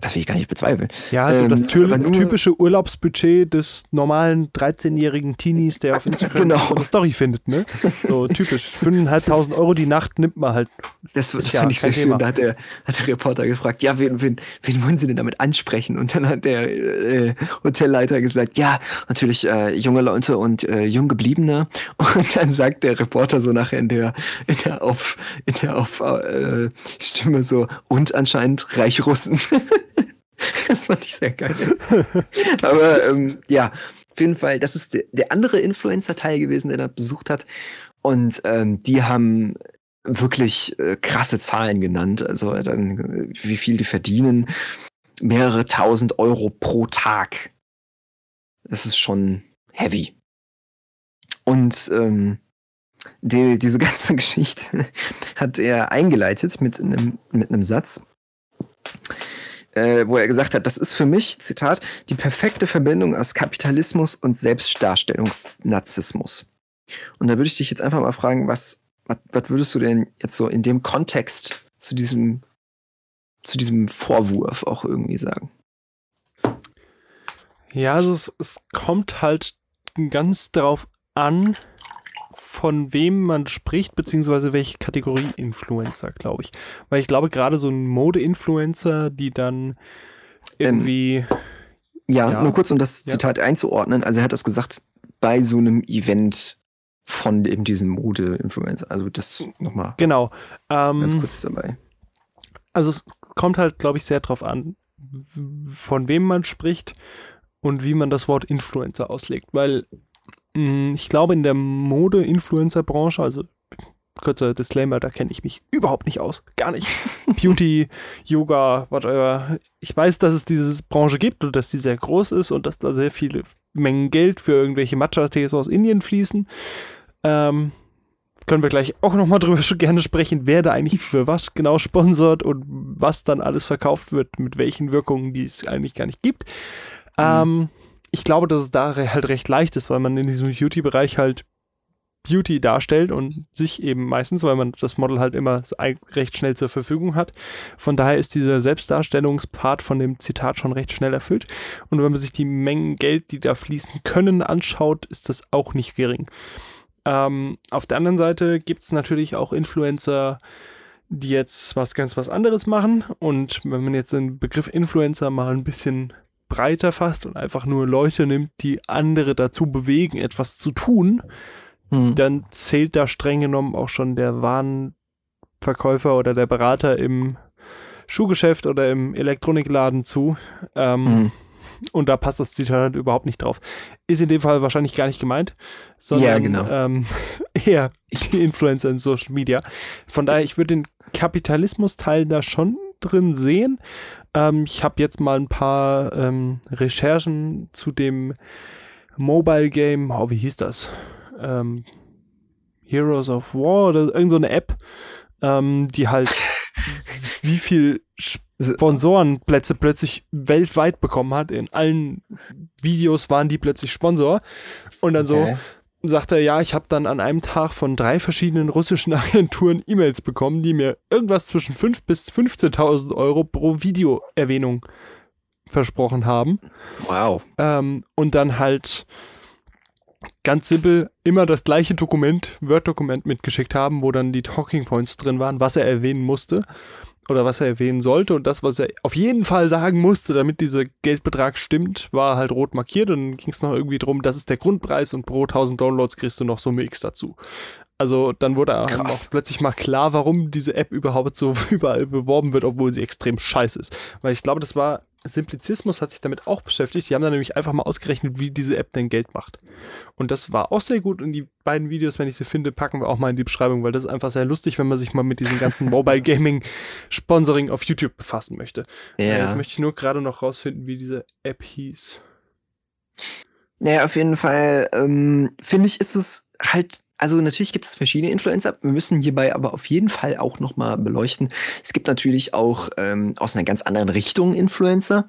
das will ich gar nicht bezweifeln. Ja, also ähm, das typische Urlaubsbudget des normalen 13-jährigen Teenies, der auf Instagram genau. eine Story findet, ne? So typisch. 5.500 Euro die Nacht nimmt man halt. Das, das ja fand ich sehr Thema. schön. Da hat der, hat der Reporter gefragt, ja, wen, wen, wen wollen Sie denn damit ansprechen? Und dann hat der äh, Hotelleiter gesagt, ja, natürlich äh, junge Leute und äh, Junggebliebene. Und dann sagt der Reporter so nachher in der, in der auf, in der auf äh, Stimme so, und anscheinend Reichrussen. das fand ich sehr geil. Aber ähm, ja, auf jeden Fall, das ist der, der andere Influencer-Teil gewesen, der da besucht hat. Und ähm, die haben wirklich äh, krasse Zahlen genannt. Also dann, wie viel die verdienen. Mehrere tausend Euro pro Tag. Das ist schon heavy. Und ähm, die, diese ganze Geschichte hat er eingeleitet mit einem, mit einem Satz äh, wo er gesagt hat, das ist für mich, Zitat, die perfekte Verbindung aus Kapitalismus und Selbstdarstellungsnarzissmus. Und da würde ich dich jetzt einfach mal fragen, was, was, was würdest du denn jetzt so in dem Kontext zu diesem, zu diesem Vorwurf auch irgendwie sagen? Ja, also es, es kommt halt ganz darauf an, von wem man spricht, beziehungsweise welche Kategorie Influencer, glaube ich. Weil ich glaube, gerade so ein Mode-Influencer, die dann irgendwie. Ähm, ja, ja, nur kurz, um das Zitat ja. einzuordnen. Also, er hat das gesagt bei so einem Event von eben diesem Mode-Influencer. Also, das nochmal. Genau. Ähm, ganz kurz dabei. Also, es kommt halt, glaube ich, sehr drauf an, von wem man spricht und wie man das Wort Influencer auslegt. Weil ich glaube, in der Mode-Influencer-Branche, also kurzer Disclaimer, da kenne ich mich überhaupt nicht aus. Gar nicht. Beauty, Yoga, whatever. Ich weiß, dass es diese Branche gibt und dass sie sehr groß ist und dass da sehr viele Mengen Geld für irgendwelche Matcha-Tees aus Indien fließen. Ähm, können wir gleich auch nochmal drüber gerne sprechen, wer da eigentlich für was genau sponsert und was dann alles verkauft wird, mit welchen Wirkungen, die es eigentlich gar nicht gibt. Mhm. Ähm, ich glaube, dass es da halt recht leicht ist, weil man in diesem Beauty-Bereich halt Beauty darstellt und sich eben meistens, weil man das Model halt immer recht schnell zur Verfügung hat. Von daher ist dieser Selbstdarstellungspart von dem Zitat schon recht schnell erfüllt. Und wenn man sich die Mengen Geld, die da fließen können, anschaut, ist das auch nicht gering. Ähm, auf der anderen Seite gibt es natürlich auch Influencer, die jetzt was ganz was anderes machen. Und wenn man jetzt den Begriff Influencer mal ein bisschen breiter fasst und einfach nur Leute nimmt, die andere dazu bewegen, etwas zu tun, mhm. dann zählt da streng genommen auch schon der Warenverkäufer oder der Berater im Schuhgeschäft oder im Elektronikladen zu. Ähm, mhm. Und da passt das Zitat halt überhaupt nicht drauf. Ist in dem Fall wahrscheinlich gar nicht gemeint, sondern ja, genau. ähm, eher die Influencer in Social Media. Von daher, ich würde den Kapitalismus-Teil da schon drin sehen. Ähm, ich habe jetzt mal ein paar ähm, Recherchen zu dem Mobile Game, oh, wie hieß das? Ähm, Heroes of War oder irgendeine so App, ähm, die halt wie viel Sponsorenplätze plötzlich weltweit bekommen hat. In allen Videos waren die plötzlich Sponsor. Und dann okay. so, sagt er, ja, ich habe dann an einem Tag von drei verschiedenen russischen Agenturen E-Mails bekommen, die mir irgendwas zwischen 5.000 bis 15.000 Euro pro Videoerwähnung versprochen haben. Wow. Ähm, und dann halt ganz simpel immer das gleiche Dokument, Word-Dokument mitgeschickt haben, wo dann die Talking Points drin waren, was er erwähnen musste oder was er erwähnen sollte. Und das, was er auf jeden Fall sagen musste, damit dieser Geldbetrag stimmt, war halt rot markiert. Und dann ging es noch irgendwie drum, das ist der Grundpreis und pro 1000 Downloads kriegst du noch Summe X dazu. Also dann wurde auch plötzlich mal klar, warum diese App überhaupt so überall beworben wird, obwohl sie extrem scheiße ist. Weil ich glaube, das war Simplizismus hat sich damit auch beschäftigt. Die haben dann nämlich einfach mal ausgerechnet, wie diese App denn Geld macht. Und das war auch sehr gut. Und die beiden Videos, wenn ich sie finde, packen wir auch mal in die Beschreibung, weil das ist einfach sehr lustig, wenn man sich mal mit diesem ganzen Mobile Gaming Sponsoring auf YouTube befassen möchte. Ja. Äh, jetzt möchte ich nur gerade noch rausfinden, wie diese App hieß. Naja, auf jeden Fall ähm, finde ich, ist es halt also natürlich gibt es verschiedene Influencer. Wir müssen hierbei aber auf jeden Fall auch nochmal beleuchten. Es gibt natürlich auch ähm, aus einer ganz anderen Richtung Influencer.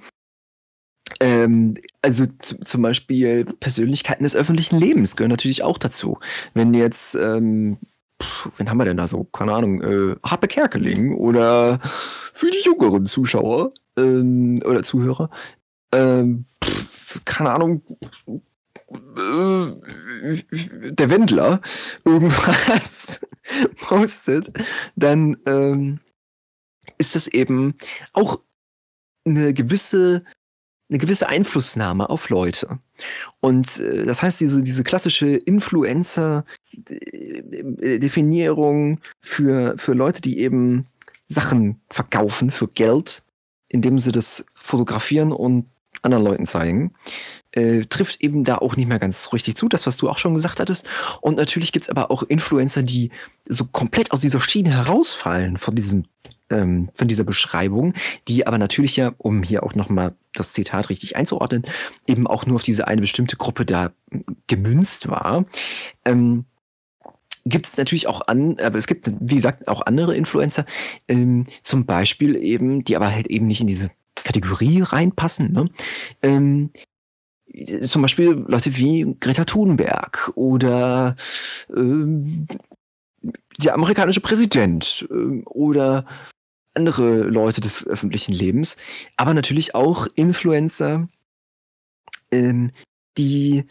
Ähm, also zum Beispiel Persönlichkeiten des öffentlichen Lebens gehören natürlich auch dazu. Wenn jetzt, ähm, pff, wen haben wir denn da so? Keine Ahnung, äh, Harpe Kerkeling oder für die jüngeren Zuschauer ähm, oder Zuhörer, ähm, pff, keine Ahnung, äh, der Wendler irgendwas postet, dann ähm, ist das eben auch eine gewisse eine gewisse Einflussnahme auf Leute. Und äh, das heißt, diese, diese klassische Influencer-Definierung für, für Leute, die eben Sachen verkaufen für Geld, indem sie das fotografieren und anderen Leuten zeigen, äh, trifft eben da auch nicht mehr ganz richtig zu, das, was du auch schon gesagt hattest. Und natürlich gibt es aber auch Influencer, die so komplett aus dieser Schiene herausfallen von diesem ähm, von dieser Beschreibung, die aber natürlich ja, um hier auch nochmal das Zitat richtig einzuordnen, eben auch nur auf diese eine bestimmte Gruppe da gemünzt war. Ähm, gibt es natürlich auch an, aber es gibt, wie gesagt, auch andere Influencer, ähm, zum Beispiel eben, die aber halt eben nicht in diese Kategorie reinpassen. Ne? Ähm, zum Beispiel Leute wie Greta Thunberg oder ähm, der amerikanische Präsident ähm, oder andere Leute des öffentlichen Lebens, aber natürlich auch Influencer, ähm, die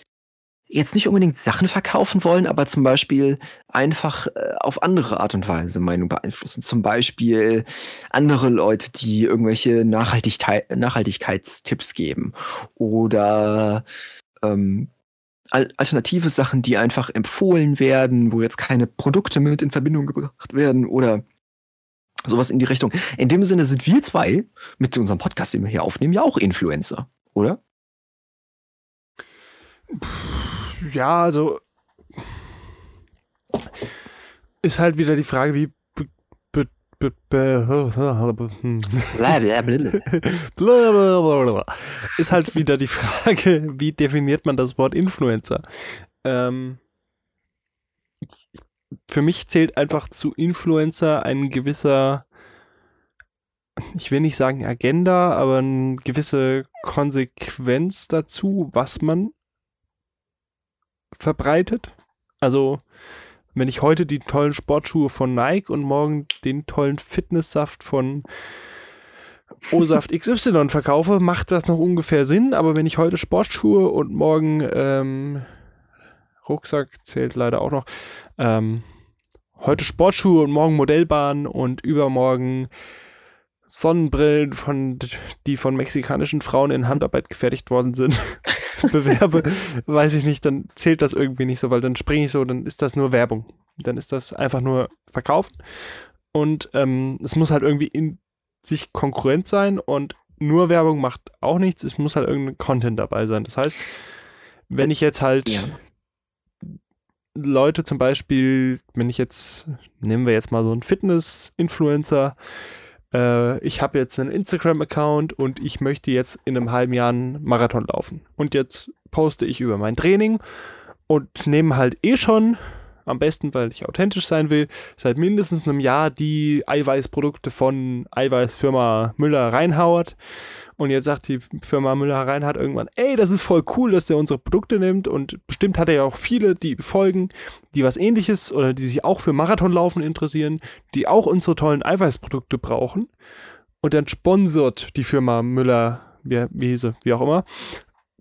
jetzt nicht unbedingt Sachen verkaufen wollen, aber zum Beispiel einfach äh, auf andere Art und Weise Meinung beeinflussen. Zum Beispiel andere Leute, die irgendwelche Nachhaltigkeit, Nachhaltigkeitstipps geben oder ähm, alternative Sachen, die einfach empfohlen werden, wo jetzt keine Produkte mit in Verbindung gebracht werden oder sowas in die Richtung. In dem Sinne sind wir zwei mit unserem Podcast, den wir hier aufnehmen, ja auch Influencer, oder? Ja, also ist halt wieder die Frage, wie ist halt wieder die Frage, wie definiert man das Wort Influencer? Ähm, für mich zählt einfach zu Influencer ein gewisser, ich will nicht sagen Agenda, aber eine gewisse Konsequenz dazu, was man verbreitet. Also, wenn ich heute die tollen Sportschuhe von Nike und morgen den tollen Fitnesssaft von O-Saft XY verkaufe, macht das noch ungefähr Sinn. Aber wenn ich heute Sportschuhe und morgen ähm, Rucksack zählt leider auch noch, ähm, heute Sportschuhe und morgen Modellbahn und übermorgen Sonnenbrillen, von, die von mexikanischen Frauen in Handarbeit gefertigt worden sind, bewerbe, weiß ich nicht, dann zählt das irgendwie nicht so, weil dann springe ich so, dann ist das nur Werbung. Dann ist das einfach nur verkaufen. Und ähm, es muss halt irgendwie in sich konkurrent sein und nur Werbung macht auch nichts. Es muss halt irgendein Content dabei sein. Das heißt, wenn ich jetzt halt ja. Leute zum Beispiel, wenn ich jetzt, nehmen wir jetzt mal so einen Fitness-Influencer, äh, ich habe jetzt einen Instagram-Account und ich möchte jetzt in einem halben Jahr einen Marathon laufen. Und jetzt poste ich über mein Training und nehme halt eh schon, am besten, weil ich authentisch sein will, seit mindestens einem Jahr die Eiweißprodukte von Eiweißfirma Müller Reinhauert und jetzt sagt die Firma Müller-Reinhardt irgendwann, ey, das ist voll cool, dass der unsere Produkte nimmt. Und bestimmt hat er ja auch viele, die folgen, die was ähnliches oder die sich auch für Marathonlaufen interessieren, die auch unsere tollen Eiweißprodukte brauchen. Und dann sponsort die Firma Müller, wie, wie hieß wie auch immer,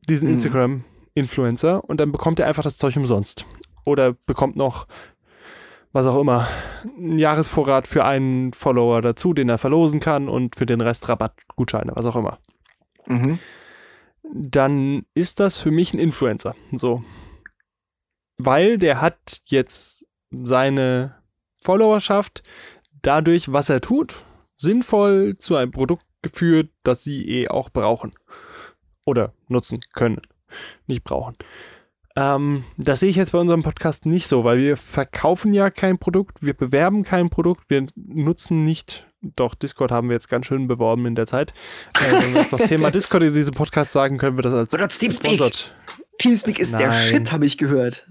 diesen mhm. Instagram-Influencer und dann bekommt er einfach das Zeug umsonst. Oder bekommt noch was auch immer, einen Jahresvorrat für einen Follower dazu, den er verlosen kann und für den Rest Rabattgutscheine, was auch immer. Mhm. Dann ist das für mich ein Influencer. So. Weil der hat jetzt seine Followerschaft dadurch, was er tut, sinnvoll zu einem Produkt geführt, das sie eh auch brauchen. Oder nutzen können. Nicht brauchen. Ähm, das sehe ich jetzt bei unserem Podcast nicht so, weil wir verkaufen ja kein Produkt, wir bewerben kein Produkt, wir nutzen nicht, doch Discord haben wir jetzt ganz schön beworben in der Zeit. Äh, wenn wir jetzt noch zehnmal Discord in diesem Podcast sagen, können wir das als Benutzt Teamspeak. Teamspeak ist der Nein. Shit, habe ich gehört.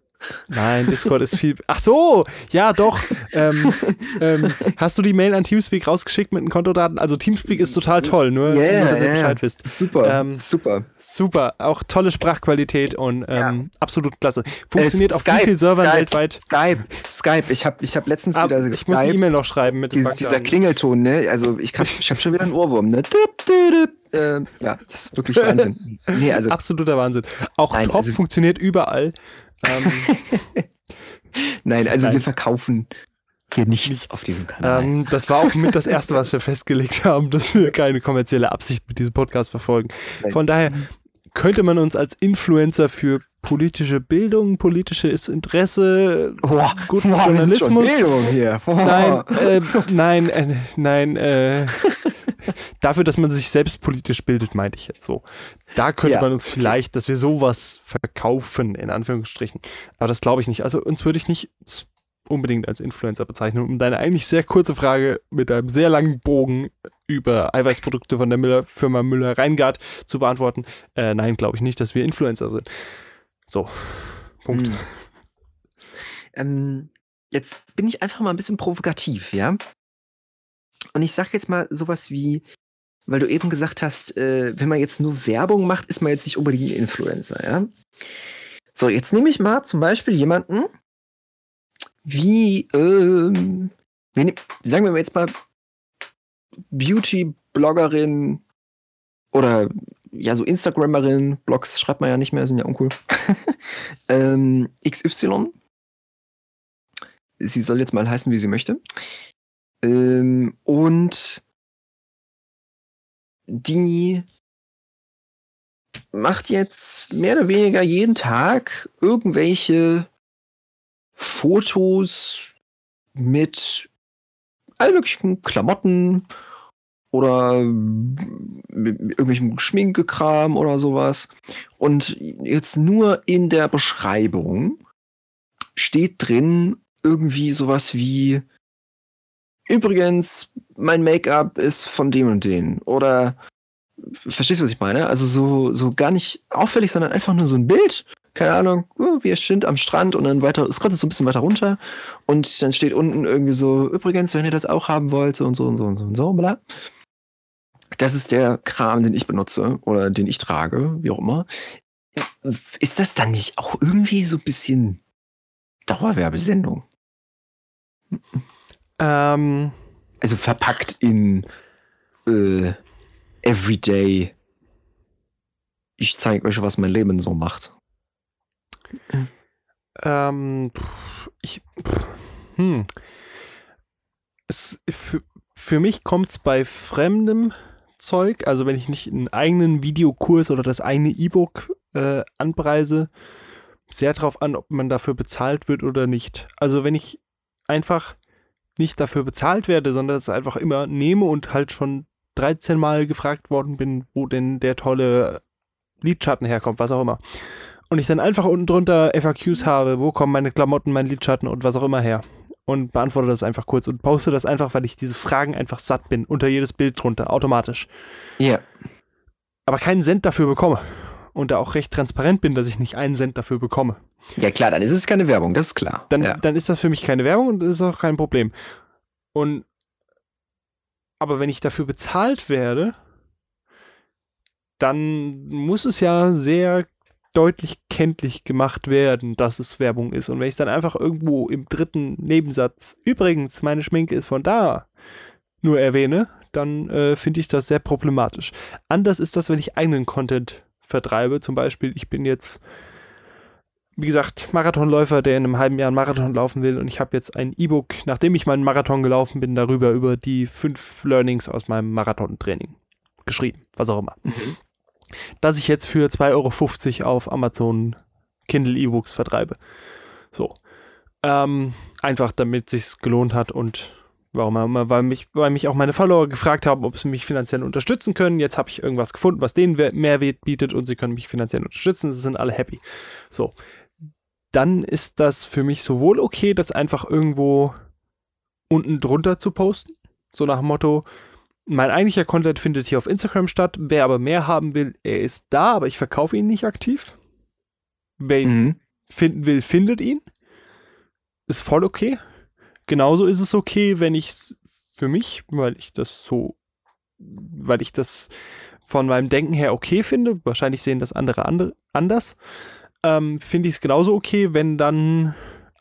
Nein, Discord ist viel. Ach so, ja doch. Ähm, ähm, hast du die Mail an Teamspeak rausgeschickt mit den Kontodaten? Also Teamspeak ist total toll, nur Ja, nur, dass ihr ja, Bescheid wisst. Super, Ähm, super. Super, auch tolle Sprachqualität und ähm, absolut klasse. Funktioniert Es- auf Skype, wie vielen Servern Skype. weltweit? Skype, Skype. Ich habe ich hab letztens Ah, wieder ich muss Skype. E-Mail noch schreiben mit dem Dieses, dieser. Klingelton, ne? Also ich ich hab schon wieder einen Ohrwurm, ne? Dip, dip, dip. Äh, ja, das ist wirklich Wahnsinn. Nee, also Absoluter Wahnsinn. Auch Nein, top also- funktioniert überall. Ähm, nein, also Nein. wir verkaufen hier nichts, Nichts. auf diesem Kanal. ähm, das war auch mit das Erste, was wir festgelegt haben, dass wir keine kommerzielle Absicht mit diesem Podcast verfolgen. Nein. Von daher könnte man uns als Influencer für politische Bildung, politisches Interesse, Boah, guten schon Journalismus. Bildung hier. Boah. Nein, äh, nein, äh, nein, äh, dafür, dass man sich selbst politisch bildet, meinte ich jetzt so. Da könnte Ja, man uns vielleicht, dass wir sowas verkaufen, in Anführungsstrichen. Aber das glaube ich nicht. Also uns würde ich nicht unbedingt als Influencer bezeichnen. Um deine eigentlich sehr kurze Frage mit einem sehr langen Bogen über Eiweißprodukte von der Müller, Firma Müller-Reingart zu beantworten. Äh, nein, glaube ich nicht, dass wir Influencer sind. So. Punkt. Hm. Ähm, jetzt bin ich einfach mal ein bisschen provokativ, ja? Und ich sag jetzt mal sowas wie, weil du eben gesagt hast, äh, wenn man jetzt nur Werbung macht, ist man jetzt nicht unbedingt ein Influencer, ja? So, jetzt nehme ich mal zum Beispiel jemanden wie, ähm, nehm, sagen wir mal jetzt mal Beauty-Bloggerin oder ja, so Instagrammerin, Blogs schreibt man ja nicht mehr, sind ja uncool. ähm, XY. Sie soll jetzt mal heißen, wie sie möchte. Ähm, und die macht jetzt mehr oder weniger jeden Tag irgendwelche Fotos mit all möglichen Klamotten oder mit irgendwelchem Schminkekram oder sowas. Und jetzt nur in der Beschreibung steht drin irgendwie sowas wie Übrigens, mein Make-up ist von dem und den. Oder verstehst du, was ich meine? Also so, so gar nicht auffällig, sondern einfach nur so ein Bild. Keine Ahnung, oh, wir sind am Strand und dann weiter, es kommt so ein bisschen weiter runter und dann steht unten irgendwie so, übrigens, wenn ihr das auch haben wollt, so und so und so und so und so, bla. Das ist der Kram, den ich benutze oder den ich trage, wie auch immer. Ist das dann nicht auch irgendwie so ein bisschen Dauerwerbesendung? Ähm, Also verpackt in äh, Everyday. Ich zeige euch, was mein Leben so macht. Ähm, pff, ich, pff, hm. Es, für, für mich kommt es bei fremdem Zeug, also wenn ich nicht einen eigenen Videokurs oder das eigene E-Book äh, anpreise, sehr darauf an, ob man dafür bezahlt wird oder nicht. Also wenn ich einfach nicht dafür bezahlt werde, sondern es einfach immer nehme und halt schon 13 Mal gefragt worden bin, wo denn der tolle Lidschatten herkommt, was auch immer. Und ich dann einfach unten drunter FAQs habe, wo kommen meine Klamotten, mein Lidschatten und was auch immer her. Und beantworte das einfach kurz und poste das einfach, weil ich diese Fragen einfach satt bin, unter jedes Bild drunter, automatisch. Ja. Aber keinen Cent dafür bekomme. Und da auch recht transparent bin, dass ich nicht einen Cent dafür bekomme. Ja, klar, dann ist es keine Werbung, das ist klar. Dann, ja. dann ist das für mich keine Werbung und das ist auch kein Problem. Und aber wenn ich dafür bezahlt werde, dann muss es ja sehr deutlich kenntlich gemacht werden, dass es Werbung ist. Und wenn ich es dann einfach irgendwo im dritten Nebensatz, übrigens, meine Schminke ist von da, nur erwähne, dann äh, finde ich das sehr problematisch. Anders ist das, wenn ich eigenen Content vertreibe. Zum Beispiel, ich bin jetzt, wie gesagt, Marathonläufer, der in einem halben Jahr einen Marathon laufen will und ich habe jetzt ein E-Book, nachdem ich meinen Marathon gelaufen bin, darüber über die fünf Learnings aus meinem Marathontraining geschrieben, was auch immer. Mhm. Dass ich jetzt für 2,50 Euro auf Amazon Kindle E-Books vertreibe. So. Ähm, einfach damit sich's gelohnt hat und Warum immer? Weil mich, weil mich auch meine Follower gefragt haben, ob sie mich finanziell unterstützen können. Jetzt habe ich irgendwas gefunden, was denen Mehrwert bietet und sie können mich finanziell unterstützen. Sie sind alle happy. So. Dann ist das für mich sowohl okay, das einfach irgendwo unten drunter zu posten. So nach dem Motto, mein eigentlicher Content findet hier auf Instagram statt. Wer aber mehr haben will, er ist da, aber ich verkaufe ihn nicht aktiv. Wer ihn mhm. finden will, findet ihn. Ist voll okay. Genauso ist es okay, wenn ich es für mich, weil ich das so, weil ich das von meinem Denken her okay finde, wahrscheinlich sehen das andere, andere anders, ähm, finde ich es genauso okay, wenn dann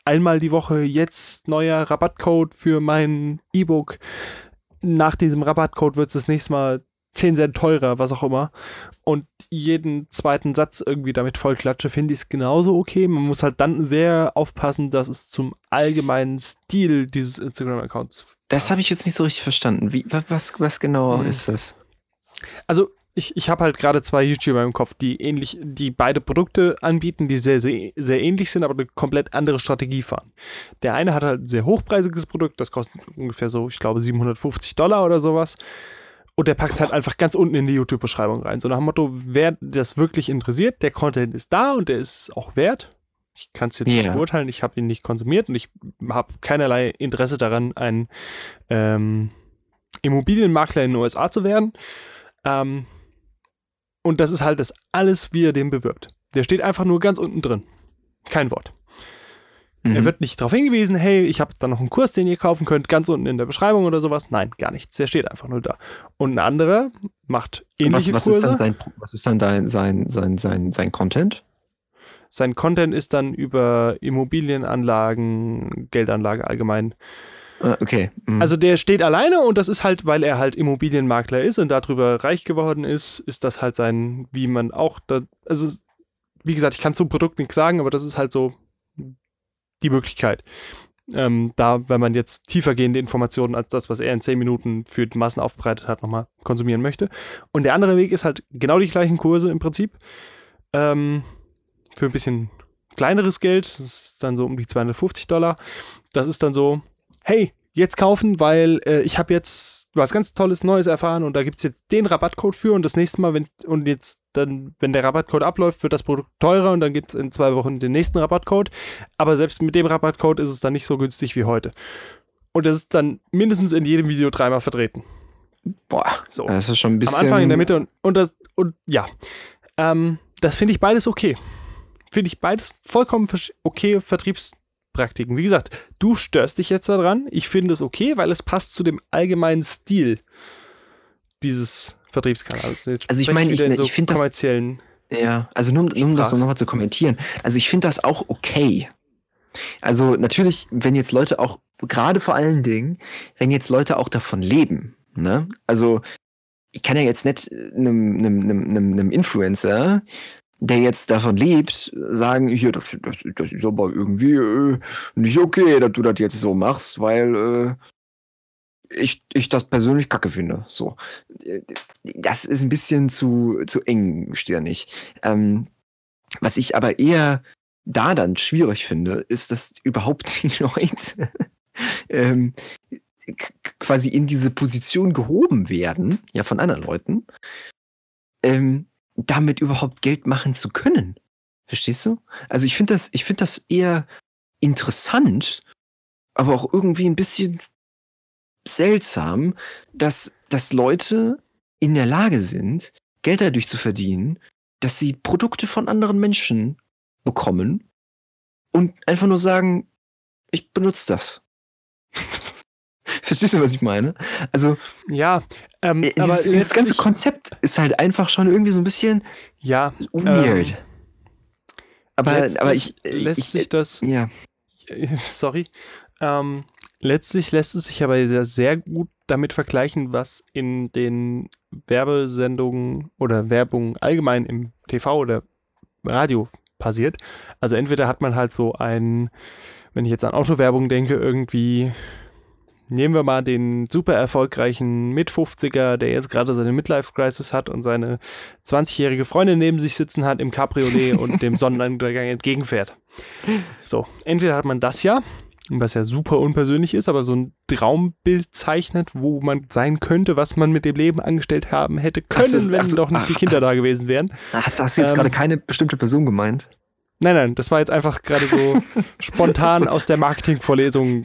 einmal die Woche jetzt neuer Rabattcode für mein E-Book. Nach diesem Rabattcode wird es das nächste Mal 10 Cent teurer, was auch immer. Und jeden zweiten Satz irgendwie damit vollklatsche, finde ich es genauso okay. Man muss halt dann sehr aufpassen, dass es zum allgemeinen Stil dieses Instagram-Accounts. Das habe ich jetzt nicht so richtig verstanden. Wie, was, was genau mhm. ist das? Also, ich, ich habe halt gerade zwei YouTuber im Kopf, die ähnlich, die beide Produkte anbieten, die sehr, sehr, sehr ähnlich sind, aber eine komplett andere Strategie fahren. Der eine hat halt ein sehr hochpreisiges Produkt, das kostet ungefähr so, ich glaube, 750 Dollar oder sowas. Und der packt es halt einfach ganz unten in die YouTube-Beschreibung rein. So nach dem Motto, wer das wirklich interessiert, der Content ist da und der ist auch wert. Ich kann es jetzt yeah. nicht beurteilen, ich habe ihn nicht konsumiert und ich habe keinerlei Interesse daran, ein ähm, Immobilienmakler in den USA zu werden. Ähm, und das ist halt das alles, wie er den bewirbt. Der steht einfach nur ganz unten drin. Kein Wort. Mhm. Er wird nicht darauf hingewiesen, hey, ich habe da noch einen Kurs, den ihr kaufen könnt, ganz unten in der Beschreibung oder sowas. Nein, gar nichts. Der steht einfach nur da. Und ein anderer macht ähnliche was, was Kurse. Ist dann sein, was ist dann dein, sein, sein, sein, sein Content? Sein Content ist dann über Immobilienanlagen, Geldanlage allgemein. Ah, okay. Mhm. Also der steht alleine und das ist halt, weil er halt Immobilienmakler ist und darüber reich geworden ist, ist das halt sein, wie man auch da, also wie gesagt, ich kann zum Produkt nichts sagen, aber das ist halt so die Möglichkeit. Ähm, da, wenn man jetzt tiefergehende Informationen als das, was er in zehn Minuten für die Massen aufbereitet hat, nochmal konsumieren möchte. Und der andere Weg ist halt genau die gleichen Kurse im Prinzip. Ähm, für ein bisschen kleineres Geld. Das ist dann so um die 250 Dollar. Das ist dann so, hey, jetzt kaufen, weil äh, ich habe jetzt was ganz Tolles Neues erfahren und da gibt es jetzt den Rabattcode für und das nächste Mal, wenn und jetzt dann, wenn der Rabattcode abläuft, wird das Produkt teurer und dann gibt es in zwei Wochen den nächsten Rabattcode. Aber selbst mit dem Rabattcode ist es dann nicht so günstig wie heute. Und das ist dann mindestens in jedem Video dreimal vertreten. Boah, so. das ist schon ein bisschen. Am Anfang, in der Mitte und, und das, und ja. Ähm, das finde ich beides okay. Finde ich beides vollkommen okay Vertriebspraktiken. Wie gesagt, du störst dich jetzt daran. Ich finde es okay, weil es passt zu dem allgemeinen Stil dieses Vertriebskanal. Also ich meine, ich, so ich finde das. Ja, also nur, nur um das nochmal zu kommentieren. Also ich finde das auch okay. Also natürlich, wenn jetzt Leute auch, gerade vor allen Dingen, wenn jetzt Leute auch davon leben, ne? Also ich kann ja jetzt nicht einem, einem, einem, einem Influencer, der jetzt davon lebt, sagen, hier, das, das, das ist aber irgendwie äh, nicht okay, dass du das jetzt so machst, weil äh, ich, ich das persönlich kacke finde. So. Das ist ein bisschen zu, zu engstirnig. Ähm, was ich aber eher da dann schwierig finde, ist, dass überhaupt die Leute ähm, quasi in diese Position gehoben werden, ja, von anderen Leuten, ähm, damit überhaupt Geld machen zu können. Verstehst du? Also ich finde das, ich finde das eher interessant, aber auch irgendwie ein bisschen seltsam, dass, dass Leute in der Lage sind, Geld dadurch zu verdienen, dass sie Produkte von anderen Menschen bekommen und einfach nur sagen, ich benutze das. Verstehst du, was ich meine? Also, ja, ähm, dieses, aber dieses ganze Konzept ist halt einfach schon irgendwie so ein bisschen ja, weird. Ähm, aber, aber ich, lässt ich, sich das, ja. Sorry, ähm, Letztlich lässt es sich aber sehr, sehr gut damit vergleichen, was in den Werbesendungen oder Werbung allgemein im TV oder Radio passiert. Also entweder hat man halt so ein, wenn ich jetzt an Autowerbung denke, irgendwie nehmen wir mal den super erfolgreichen Mit-50er, der jetzt gerade seine Midlife-Crisis hat und seine 20-jährige Freundin neben sich sitzen hat im Cabriolet und dem Sonnenuntergang entgegenfährt. So, entweder hat man das ja was ja super unpersönlich ist, aber so ein Traumbild zeichnet, wo man sein könnte, was man mit dem Leben angestellt haben hätte können, Ach, das- wenn ach, doch nicht die ach, Kinder da gewesen wären. Hast, hast du jetzt Ähm, gerade keine bestimmte Person gemeint? Nein, nein, das war jetzt einfach gerade so spontan aus der Marketingvorlesung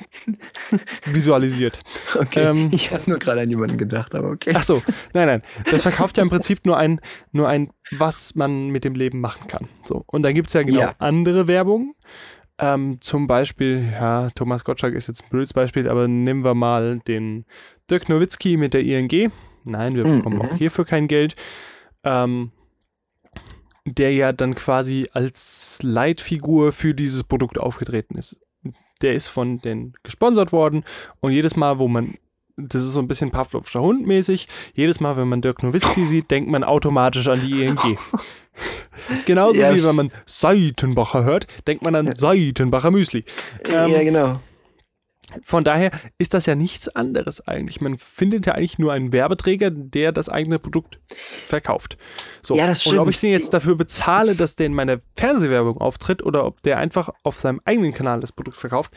visualisiert. Okay. ähm, ich habe nur gerade an jemanden gedacht, aber okay. Ach so, nein, nein. Das verkauft ja im Prinzip nur ein, nur ein, was man mit dem Leben machen kann. So. Und dann gibt es ja genau Ja. andere Werbung. Ähm, zum Beispiel, ja, Thomas Gottschalk ist jetzt ein blödes Beispiel, aber nehmen wir mal den Dirk Nowitzki mit der ING. Nein, wir Mhm. bekommen auch hierfür kein Geld. Ähm, der ja dann quasi als Leitfigur für dieses Produkt aufgetreten ist. Der ist von den gesponsert worden und jedes Mal, wo man, das ist so ein bisschen Pavlovscher Hund mäßig, jedes Mal, wenn man Dirk Nowitzki sieht, denkt man automatisch an die ING. Genauso Ja, wie wenn man Seitenbacher hört, denkt man an Seitenbacher Müsli. Ähm, ja, genau. Von daher ist das ja nichts anderes eigentlich. Man findet ja eigentlich nur einen Werbeträger, der das eigene Produkt verkauft. So. Ja, das Und ob stimmt. ich den jetzt dafür bezahle, dass der in meiner Fernsehwerbung auftritt oder ob der einfach auf seinem eigenen Kanal das Produkt verkauft,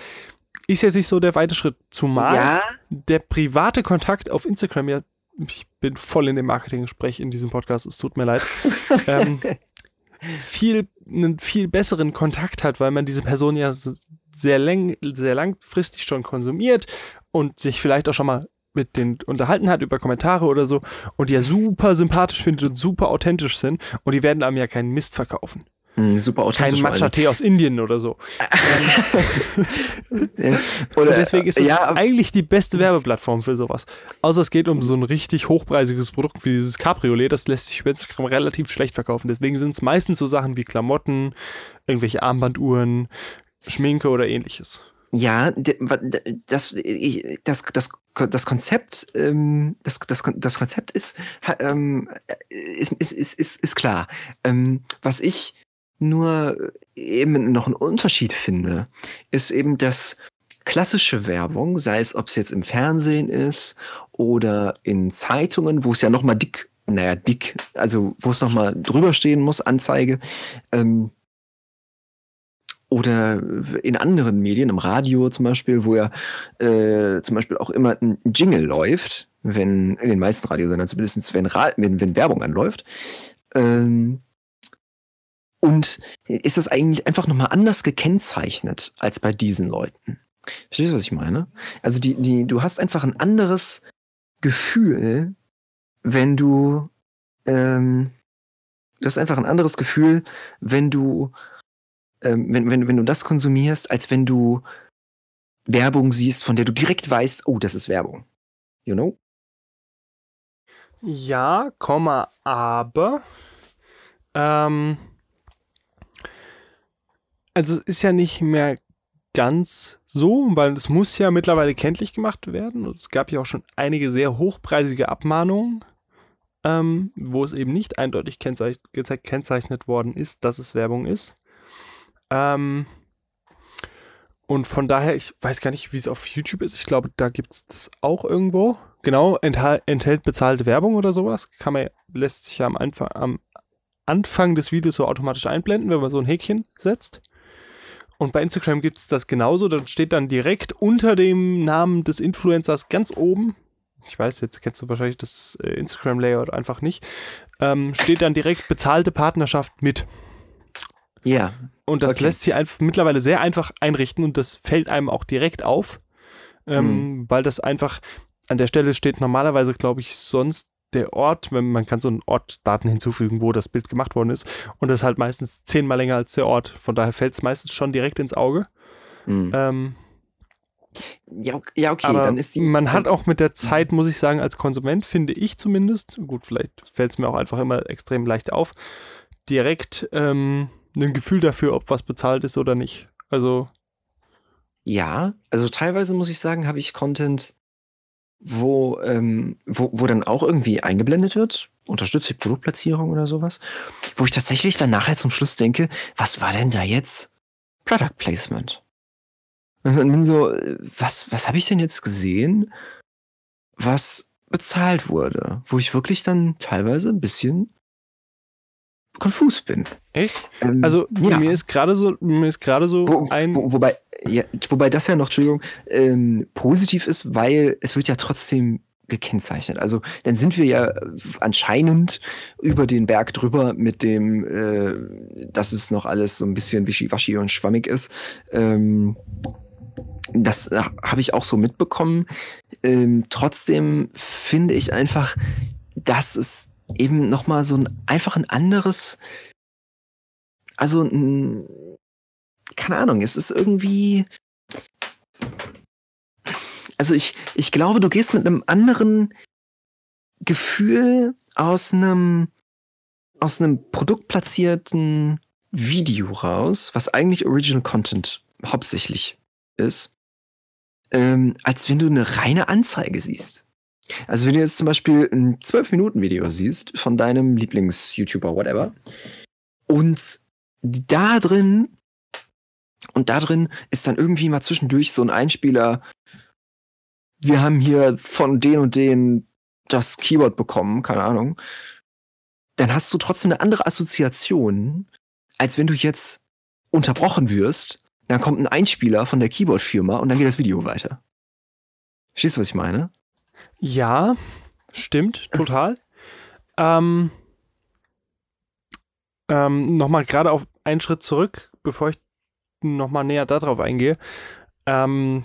ist jetzt nicht so der weite Schritt. Zumal Ja, der private Kontakt auf Instagram ja, ich bin voll in dem Marketing-Gespräch in diesem Podcast, es tut mir leid, ähm, viel, einen viel besseren Kontakt hat, weil man diese Person ja sehr, läng, sehr langfristig schon konsumiert und sich vielleicht auch schon mal mit denen unterhalten hat über Kommentare oder so und die ja super sympathisch findet und super authentisch sind und die werden einem ja keinen Mist verkaufen. Hm, super Kein authentisch. allem. Matcha-Tee aus Indien oder so. Oder, Und deswegen ist das ja, eigentlich die beste Werbeplattform für sowas. Außer es geht um so ein richtig hochpreisiges Produkt wie dieses Cabriolet, das lässt sich über Instagram relativ schlecht verkaufen. Deswegen sind es meistens so Sachen wie Klamotten, irgendwelche Armbanduhren, Schminke oder ähnliches. Ja, das, das, das, das Konzept, ähm, das, das, das Konzept ist, ähm, ist, ist, ist, ist, klar. Ähm, was ich nur eben noch einen Unterschied finde, ist eben, dass klassische Werbung, sei es, ob es jetzt im Fernsehen ist oder in Zeitungen, wo es ja noch mal dick, naja, dick, also wo es noch mal drüber stehen muss, Anzeige, ähm, oder in anderen Medien, im Radio zum Beispiel, wo ja äh, zum Beispiel auch immer ein Jingle läuft, wenn, in den meisten Radiosendern zumindest, wenn, wenn, wenn Werbung anläuft. Ähm, und ist das eigentlich einfach nochmal anders gekennzeichnet als bei diesen Leuten? Verstehst du, was ich meine? Also die, die, du hast einfach ein anderes Gefühl, wenn du, ähm, du hast einfach ein anderes Gefühl, wenn du ähm, wenn, wenn, wenn du das konsumierst, als wenn du Werbung siehst, von der du direkt weißt, oh, das ist Werbung. You know? Ja, Komma, aber. Ähm, also es ist ja nicht mehr ganz so, weil es muss ja mittlerweile kenntlich gemacht werden. Und es gab ja auch schon einige sehr hochpreisige Abmahnungen, ähm, wo es eben nicht eindeutig kennzeichnet worden ist, dass es Werbung ist. Ähm, und von daher, ich weiß gar nicht, wie es auf YouTube ist. Ich glaube, da gibt es das auch irgendwo. Genau, enthält bezahlte Werbung oder sowas. Kann man, lässt sich ja am Anfang, am Anfang des Videos so automatisch einblenden, wenn man so ein Häkchen setzt. Und bei Instagram gibt es das genauso. Dann steht dann direkt unter dem Namen des Influencers ganz oben. Ich weiß, jetzt kennst du wahrscheinlich das äh, Instagram-Layout einfach nicht. Ähm, steht dann direkt bezahlte Partnerschaft mit. Ja. Und das Okay. lässt sich einfach mittlerweile sehr einfach einrichten und das fällt einem auch direkt auf, ähm, weil das einfach an der Stelle steht normalerweise, glaube ich, sonst der Ort, wenn man kann so einen Ort Daten hinzufügen, wo das Bild gemacht worden ist und das ist halt meistens zehnmal länger als der Ort. Von daher fällt es meistens schon direkt ins Auge. Hm. Ähm, Ja, ja, okay, aber dann ist die. man hat auch mit der Zeit, muss ich sagen, als Konsument finde ich zumindest, gut, vielleicht fällt es mir auch einfach immer extrem leicht auf, direkt ähm, ein Gefühl dafür, ob was bezahlt ist oder nicht. Also Ja, also teilweise muss ich sagen, habe ich Content, wo, ähm, wo, wo dann auch irgendwie eingeblendet wird, unterstützt die Produktplatzierung oder sowas, wo ich tatsächlich dann nachher zum Schluss denke, was war denn da jetzt Product Placement? Und bin so, was, was habe ich denn jetzt gesehen, was bezahlt wurde, wo ich wirklich dann teilweise ein bisschen konfus bin. Echt? Ähm, also ja. mir ist gerade so, mir ist gerade so wo, ein. Wo, wobei, ja, wobei das ja noch, Entschuldigung, ähm, positiv ist, weil es wird ja trotzdem gekennzeichnet. Also dann sind wir ja anscheinend über den Berg drüber mit dem, äh, dass es noch alles so ein bisschen wischiwaschi und schwammig ist. Ähm, das äh, habe ich auch so mitbekommen. Ähm, trotzdem finde ich einfach, dass es eben noch mal so ein einfach ein anderes, also ein, keine Ahnung, es ist irgendwie, also ich, ich glaube, du gehst mit einem anderen Gefühl aus einem, aus einem produktplatzierten Video raus, was eigentlich Original Content hauptsächlich ist, ähm, als wenn du eine reine Anzeige siehst. Also wenn du jetzt zum Beispiel ein 12-Minuten-Video siehst von deinem Lieblings-YouTuber, whatever, und da drin, und da drin ist dann irgendwie mal zwischendurch so ein Einspieler, wir haben hier von den und den das Keyboard bekommen, keine Ahnung, dann hast du trotzdem eine andere Assoziation, als wenn du jetzt unterbrochen wirst, dann kommt ein Einspieler von der Keyboard-Firma und dann geht das Video weiter. Verstehst du, was ich meine? Ja, stimmt, total. ähm, ähm, nochmal gerade auf einen Schritt zurück, bevor ich nochmal näher darauf eingehe. Ähm,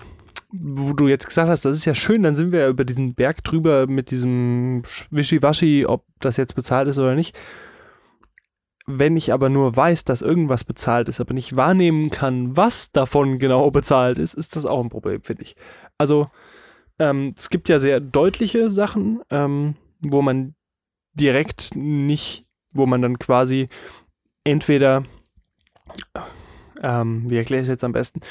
wo du jetzt gesagt hast, das ist ja schön, dann sind wir ja über diesen Berg drüber mit diesem Wischiwaschi, ob das jetzt bezahlt ist oder nicht. Wenn ich aber nur weiß, dass irgendwas bezahlt ist, aber nicht wahrnehmen kann, was davon genau bezahlt ist, ist das auch ein Problem, finde ich. Also, ähm, es gibt ja sehr deutliche Sachen, ähm, wo man direkt nicht, wo man dann quasi entweder, ähm, wie erkläre ich es jetzt am besten,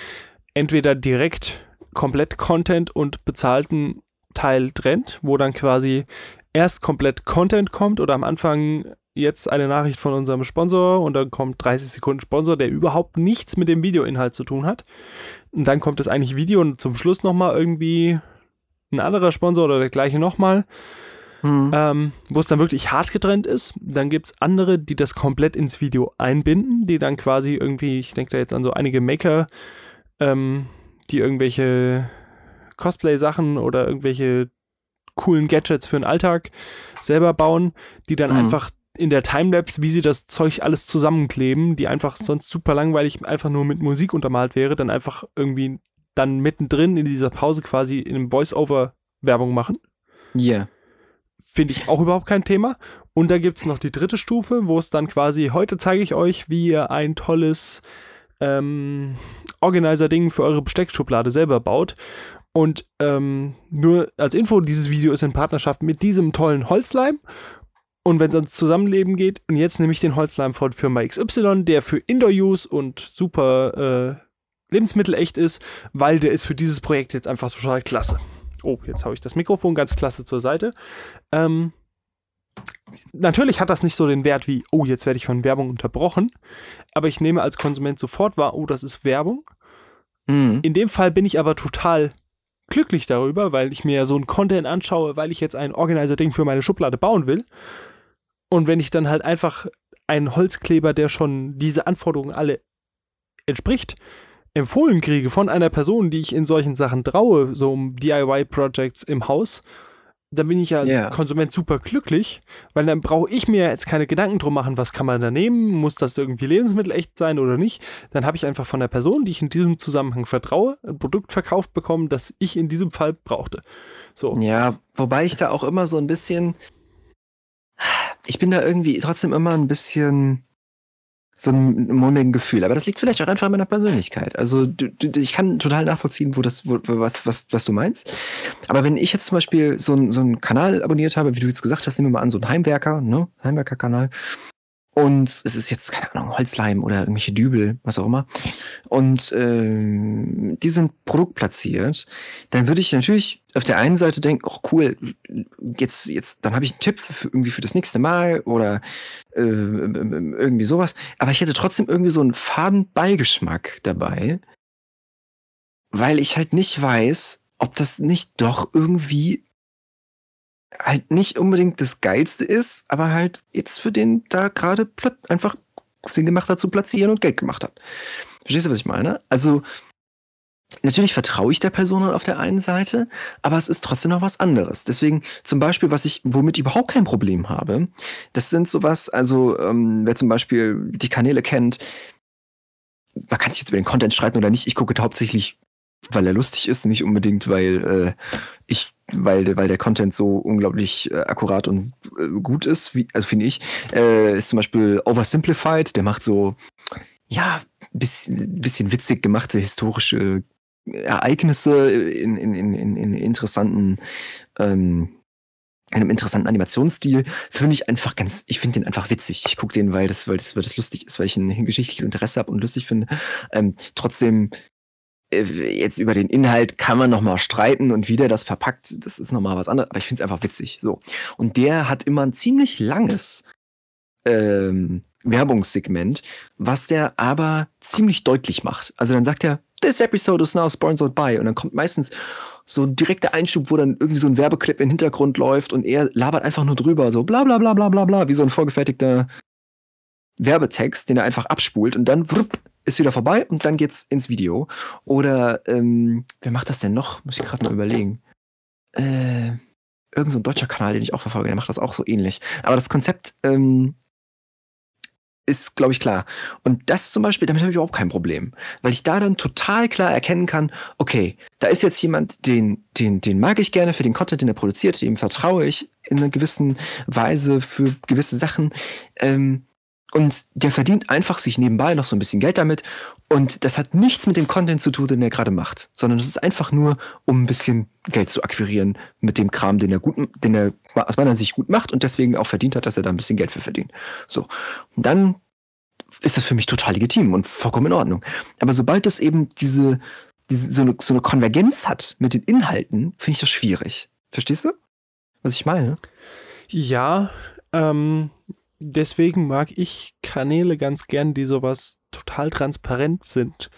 entweder direkt komplett Content und bezahlten Teil trennt, wo dann quasi erst komplett Content kommt oder am Anfang jetzt eine Nachricht von unserem Sponsor und dann kommt 30 Sekunden Sponsor, der überhaupt nichts mit dem Videoinhalt zu tun hat. Und dann kommt das eigentlich Video und zum Schluss nochmal irgendwie ein anderer Sponsor oder der gleiche nochmal, mhm. ähm, wo es dann wirklich hart getrennt ist. Dann gibt es andere, die das komplett ins Video einbinden, die dann quasi irgendwie, ich denke da jetzt an so einige Maker, ähm, die irgendwelche Cosplay-Sachen oder irgendwelche coolen Gadgets für den Alltag selber bauen, die dann mhm. einfach in der Timelapse, wie sie das Zeug alles zusammenkleben, die einfach sonst super langweilig einfach nur mit Musik untermalt wäre, dann einfach irgendwie dann mittendrin in dieser Pause quasi in einem Voice-Over Werbung machen. Ja. Yeah. Finde ich auch überhaupt kein Thema. Und da gibt es noch die dritte Stufe, wo es dann quasi, heute zeige ich euch, wie ihr ein tolles ähm, Organizer-Ding für eure Besteckschublade selber baut. Und ähm, nur als Info, dieses Video ist in Partnerschaft mit diesem tollen Holzleim. Und wenn es ans Zusammenleben geht, und jetzt nehme ich den Holzleim von Firma XY, der für Indoor-Use und super äh, lebensmittelecht ist, weil der ist für dieses Projekt jetzt einfach total klasse. Oh, jetzt habe ich das Mikrofon ganz klasse zur Seite. Ähm, natürlich hat das nicht so den Wert wie, oh, jetzt werde ich von Werbung unterbrochen, aber ich nehme als Konsument sofort wahr, oh, das ist Werbung. Mhm. In dem Fall bin ich aber total glücklich darüber, weil ich mir ja so ein Content anschaue, weil ich jetzt ein Organizer-Ding für meine Schublade bauen will. Und wenn ich dann halt einfach einen Holzkleber, der schon diese Anforderungen alle entspricht, empfohlen kriege von einer Person, die ich in solchen Sachen traue, so um DIY-Projects im Haus, dann bin ich ja als yeah. Konsument super glücklich, weil dann brauche ich mir jetzt keine Gedanken drum machen, was kann man da nehmen, muss das irgendwie lebensmittelecht sein oder nicht. Dann habe ich einfach von der Person, die ich in diesem Zusammenhang vertraue, ein Produkt verkauft bekommen, das ich in diesem Fall brauchte. So. Ja, wobei ich da auch immer so ein bisschen, ich bin da irgendwie trotzdem immer ein bisschen so ein mulmigen Gefühl. Aber das liegt vielleicht auch einfach an meiner Persönlichkeit. Also du, du, ich kann total nachvollziehen, wo das, wo, was, was, was du meinst. Aber wenn ich jetzt zum Beispiel so, ein, so einen Kanal abonniert habe, wie du jetzt gesagt hast, nehmen wir mal an, so ein Heimwerker, ne, Heimwerker-Kanal, und es ist jetzt, keine Ahnung, Holzleim oder irgendwelche Dübel, was auch immer. Und ähm, die sind produktplatziert. Dann würde ich natürlich auf der einen Seite denken, oh cool, jetzt, jetzt, dann habe ich einen Tipp für, irgendwie für das nächste Mal oder äh, irgendwie sowas. Aber ich hätte trotzdem irgendwie so einen faden Beigeschmack dabei, weil ich halt nicht weiß, ob das nicht doch irgendwie halt nicht unbedingt das Geilste ist, aber halt jetzt für den da gerade einfach Sinn gemacht hat zu platzieren und Geld gemacht hat. Verstehst du, was ich meine? Also, natürlich vertraue ich der Person auf der einen Seite, aber es ist trotzdem noch was anderes. Deswegen zum Beispiel, was ich, womit ich überhaupt kein Problem habe, das sind sowas, also ähm, wer zum Beispiel die Kanäle kennt, man kann sich jetzt über den Content streiten oder nicht. Ich gucke hauptsächlich, weil er lustig ist, nicht unbedingt, weil äh, ich, weil, weil der Content so unglaublich äh, akkurat und äh, gut ist, wie, also finde ich. Äh, ist zum Beispiel Oversimplified, der macht so, ja, bisschen, bisschen witzig gemachte historische Ereignisse in, in, in, in interessanten ähm, einem interessanten Animationsstil, finde ich einfach ganz, ich finde den einfach witzig. Ich gucke den, weil das, weil das, weil das lustig ist, weil ich ein geschichtliches Interesse habe und lustig finde. Ähm, trotzdem, jetzt über den Inhalt kann man nochmal streiten und wie der das verpackt, das ist nochmal was anderes, aber ich finde es einfach witzig. So. Und der hat immer ein ziemlich langes ähm, Werbungssegment, was der aber ziemlich deutlich macht. Also dann sagt er, this episode is now sponsored by. Und dann kommt meistens so ein direkter Einschub, wo dann irgendwie so ein Werbeclip im Hintergrund läuft und er labert einfach nur drüber, so bla bla bla bla bla bla, wie so ein vorgefertigter Werbetext, den er einfach abspult und dann wupp, ist wieder vorbei und dann geht's ins Video. Oder ähm, wer macht das denn noch? Muss ich gerade mal überlegen. Äh, irgend so ein deutscher Kanal, den ich auch verfolge, der macht das auch so ähnlich. Aber das Konzept ähm, ist, glaube ich, klar. Und das zum Beispiel, damit habe ich überhaupt kein Problem. Weil ich da dann total klar erkennen kann, okay, da ist jetzt jemand, den, den, den mag ich gerne für den Content, den er produziert, dem vertraue ich in einer gewissen Weise für gewisse Sachen. Ähm, und der verdient einfach sich nebenbei noch so ein bisschen Geld damit. Und das hat nichts mit dem Content zu tun, den er gerade macht, sondern das ist einfach nur, um ein bisschen Geld zu akquirieren mit dem Kram, den er gut, den er aus meiner Sicht gut macht und deswegen auch verdient hat, dass er da ein bisschen Geld für verdient. So. Und dann ist das für mich total legitim und vollkommen in Ordnung. Aber sobald das eben diese, diese so, eine, so eine Konvergenz hat mit den Inhalten, finde ich das schwierig. Verstehst du, was ich meine? Ja, ähm, deswegen mag ich Kanäle ganz gern, die sowas total transparent sind.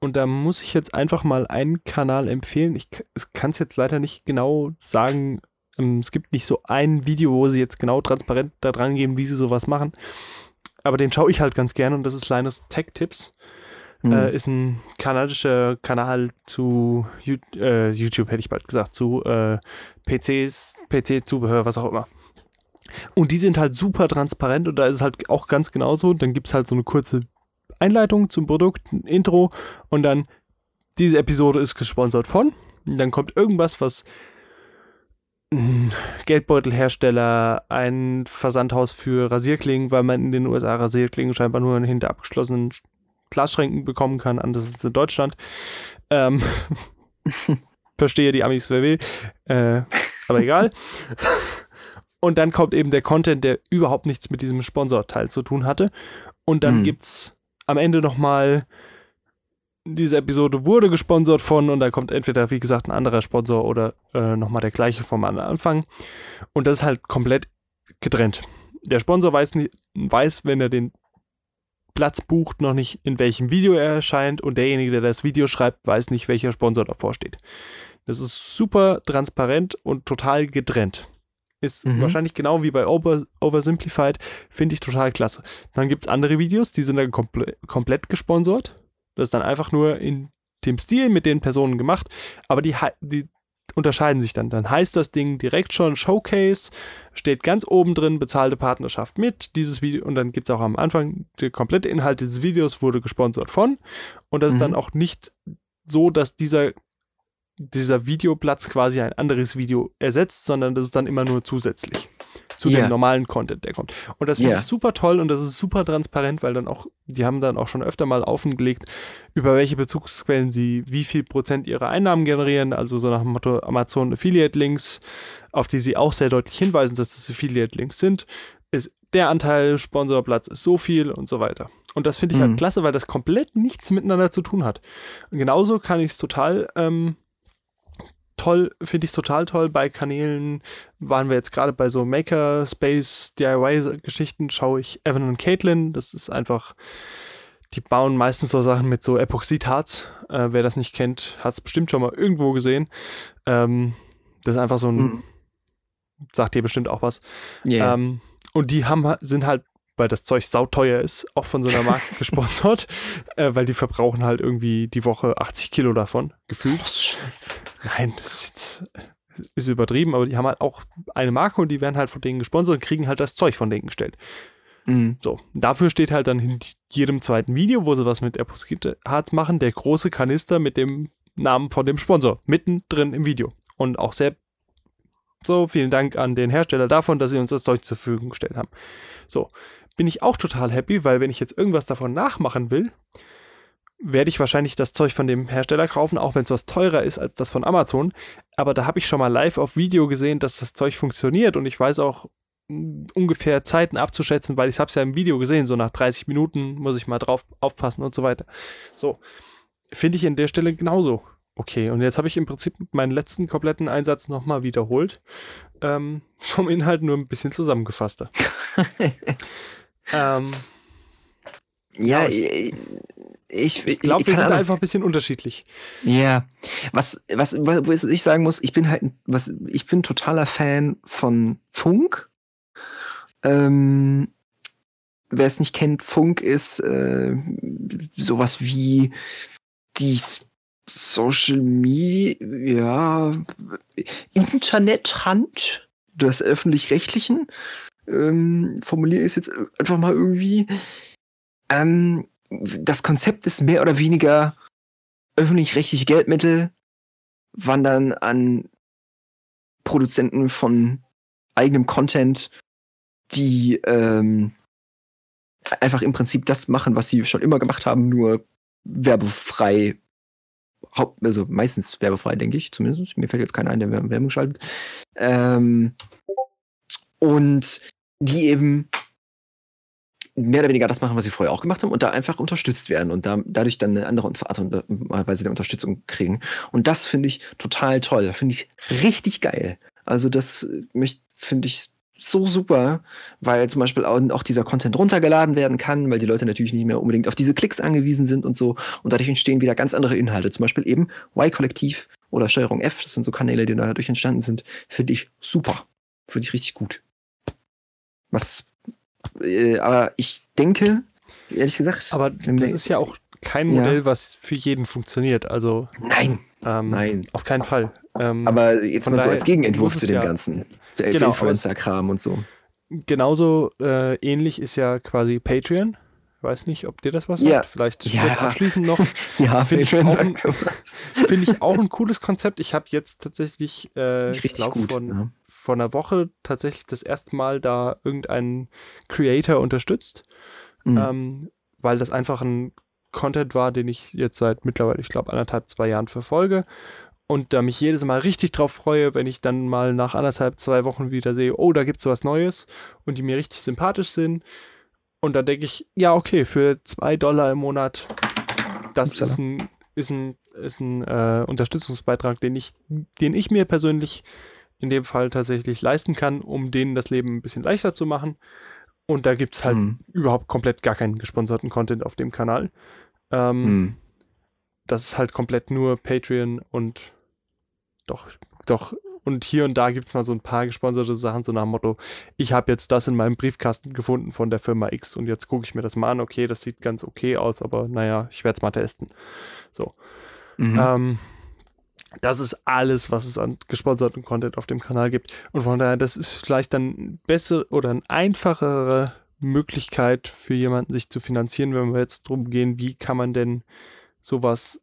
Und da muss ich jetzt einfach mal einen Kanal empfehlen. Ich kann es jetzt leider nicht genau sagen. Ähm, es gibt nicht so ein Video, wo sie jetzt genau transparent da dran geben, wie sie sowas machen. Aber den schaue ich halt ganz gern und das ist Linus Tech Tips. Mhm. Äh, ist ein kanadischer Kanal zu äh, YouTube, hätte ich bald gesagt, zu äh, PCs, PC-Zubehör, was auch immer. Und die sind halt super transparent und da ist es halt auch ganz genauso. Dann gibt es halt so eine kurze Einleitung zum Produkt, ein Intro und dann diese Episode ist gesponsert von. Und dann kommt irgendwas, was ein Geldbeutelhersteller, ein Versandhaus für Rasierklingen, weil man in den USA Rasierklingen scheinbar nur hinter abgeschlossenen Glasschränken bekommen kann, anders als in Deutschland. Ähm, verstehe die Amis, wer will. Äh, aber egal. Und dann kommt eben der Content, der überhaupt nichts mit diesem Sponsorteil zu tun hatte. Und dann mhm. es am Ende nochmal, diese Episode wurde gesponsert von und da kommt entweder, wie gesagt, ein anderer Sponsor oder äh, nochmal der gleiche vom Anfang. Und das ist halt komplett getrennt. Der Sponsor weiß, nicht, weiß, wenn er den Platz bucht, noch nicht, in welchem Video er erscheint und derjenige, der das Video schreibt, weiß nicht, welcher Sponsor davor steht. Das ist super transparent und total getrennt. Ist mhm. wahrscheinlich genau wie bei Over, Oversimplified. Finde ich total klasse. Dann gibt es andere Videos, die sind dann komple komplett gesponsert. Das ist dann einfach nur in dem Stil mit den Personen gemacht. Aber die, die unterscheiden sich dann. Dann heißt das Ding direkt schon Showcase, steht ganz oben drin, bezahlte Partnerschaft mit. Dieses Video, und dann gibt es auch am Anfang, der komplette Inhalt dieses Videos wurde gesponsert von. Und das mhm. ist dann auch nicht so, dass dieser dieser Videoplatz quasi ein anderes Video ersetzt, sondern das ist dann immer nur zusätzlich zu yeah. dem normalen Content, der kommt. Und das finde yeah. ich super toll und das ist super transparent, weil dann auch, die haben dann auch schon öfter mal offengelegt, über welche Bezugsquellen sie wie viel Prozent ihrer Einnahmen generieren, also so nach dem Motto Amazon Affiliate Links, auf die sie auch sehr deutlich hinweisen, dass das Affiliate Links sind, ist der Anteil Sponsorplatz ist so viel und so weiter. Und das finde ich halt mhm. halt klasse, weil das komplett nichts miteinander zu tun hat. Und genauso kann ich es total ähm, toll, finde ich total toll. Bei Kanälen waren wir jetzt gerade bei so Makerspace DIY-Geschichten, schaue ich Evan und Caitlin. Das ist einfach, die bauen meistens so Sachen mit so Epoxidharz. Äh, wer das nicht kennt, hat es bestimmt schon mal irgendwo gesehen. Ähm, das ist einfach so ein, mhm. sagt dir bestimmt auch was. Yeah. Ähm, und die haben, sind halt, weil das Zeug sauteuer ist, auch von so einer Marke gesponsert, äh, weil die verbrauchen halt irgendwie die Woche 80 Kilo davon, gefühlt. Oh, Scheiße. Nein, das ist jetzt ist übertrieben, aber die haben halt auch eine Marke und die werden halt von denen gesponsert und kriegen halt das Zeug von denen gestellt. Mhm. So, dafür steht halt dann in jedem zweiten Video, wo sie was mit Aposkit-Harz machen, der große Kanister mit dem Namen von dem Sponsor mittendrin im Video. Und auch sehr so, vielen Dank an den Hersteller davon, dass sie uns das Zeug zur Verfügung gestellt haben. So, bin ich auch total happy, weil wenn ich jetzt irgendwas davon nachmachen will, werde ich wahrscheinlich das Zeug von dem Hersteller kaufen, auch wenn es was teurer ist als das von Amazon. Aber da habe ich schon mal live auf Video gesehen, dass das Zeug funktioniert und ich weiß auch mh, ungefähr Zeiten abzuschätzen, weil ich habe es ja im Video gesehen, so nach 30 Minuten muss ich mal drauf aufpassen und so weiter. So, finde ich in der Stelle genauso. Okay, und jetzt habe ich im Prinzip meinen letzten kompletten Einsatz nochmal wiederholt. Ähm, vom Inhalt nur ein bisschen zusammengefasster. ähm, Ja, ich, ich, ich glaube, wir sind Ahnung. einfach ein bisschen unterschiedlich. Ja, was, was, was, was ich sagen muss, ich bin halt, was, ich bin totaler Fan von Funk. Ähm, wer es nicht kennt, Funk ist äh, sowas wie die Social Media, ja, Internethand des öffentlich-rechtlichen. Ähm, formuliere ich es jetzt einfach mal irgendwie. Ähm, das Konzept ist mehr oder weniger öffentlich-rechtliche Geldmittel wandern an Produzenten von eigenem Content, die ähm, einfach im Prinzip das machen, was sie schon immer gemacht haben, nur werbefrei. Also meistens werbefrei, denke ich, zumindest. Mir fällt jetzt keiner ein, der Wer- Werbung schaltet. Ähm, und die eben mehr oder weniger das machen, was sie vorher auch gemacht haben und da einfach unterstützt werden und da, dadurch dann eine andere Art und Weise der Unterstützung kriegen. Und das finde ich total toll. Finde ich richtig geil. Also das finde ich so super, weil zum Beispiel auch dieser Content runtergeladen werden kann, weil die Leute natürlich nicht mehr unbedingt auf diese Klicks angewiesen sind und so. Und dadurch entstehen wieder ganz andere Inhalte. Zum Beispiel eben Y-Kollektiv oder Steuerung F. Das sind so Kanäle, die dadurch entstanden sind. Finde ich super. Finde ich richtig gut. Was, äh, aber ich denke, ehrlich gesagt, Aber das ist ja auch kein Ja. Modell, was für jeden funktioniert. Also nein, ähm, nein. auf keinen Fall. Ähm, Aber jetzt mal so als Gegenentwurf zu dem ja- ganzen äh, Genau, Influencer-Kram und so. genauso äh, ähnlich ist ja quasi Patreon. Weiß nicht, ob dir das was Ja. sagt. Vielleicht Ja. kurz abschließend noch. Ja, Finde ich ein-. Finde ich auch ein cooles Konzept. Ich habe jetzt tatsächlich, äh, ich Richtig glaube, gut. von, ja. Vor einer Woche tatsächlich das erste Mal da irgendeinen Creator unterstützt, Mhm. ähm, weil das einfach ein Content war, den ich jetzt seit mittlerweile, ich glaube, anderthalb, zwei Jahren verfolge. Und da mich jedes Mal richtig drauf freue, wenn ich dann mal nach anderthalb, zwei Wochen wieder sehe, oh, da gibt es was Neues und die mir richtig sympathisch sind. Und dann denke ich, ja, okay, für zwei Dollar im Monat, das Upsala. ist ein, ist ein, ist ein äh, Unterstützungsbeitrag, den ich, den ich mir persönlich in dem Fall tatsächlich leisten kann, um denen das Leben ein bisschen leichter zu machen. Und da gibt es halt Mhm. überhaupt komplett gar keinen gesponserten Content auf dem Kanal. Ähm, Mhm. Das ist halt komplett nur Patreon und doch, doch. Und hier und da gibt es mal so ein paar gesponserte Sachen, so nach dem Motto, ich habe jetzt das in meinem Briefkasten gefunden von der Firma X und jetzt gucke ich mir das mal an. Okay, das sieht ganz okay aus, aber naja, ich werde es mal testen. So. Mhm. Ähm, das ist alles, was es an gesponserten Content auf dem Kanal gibt. Und von daher, das ist vielleicht dann besser oder eine einfachere Möglichkeit für jemanden, sich zu finanzieren, wenn wir jetzt drum gehen, wie kann man denn sowas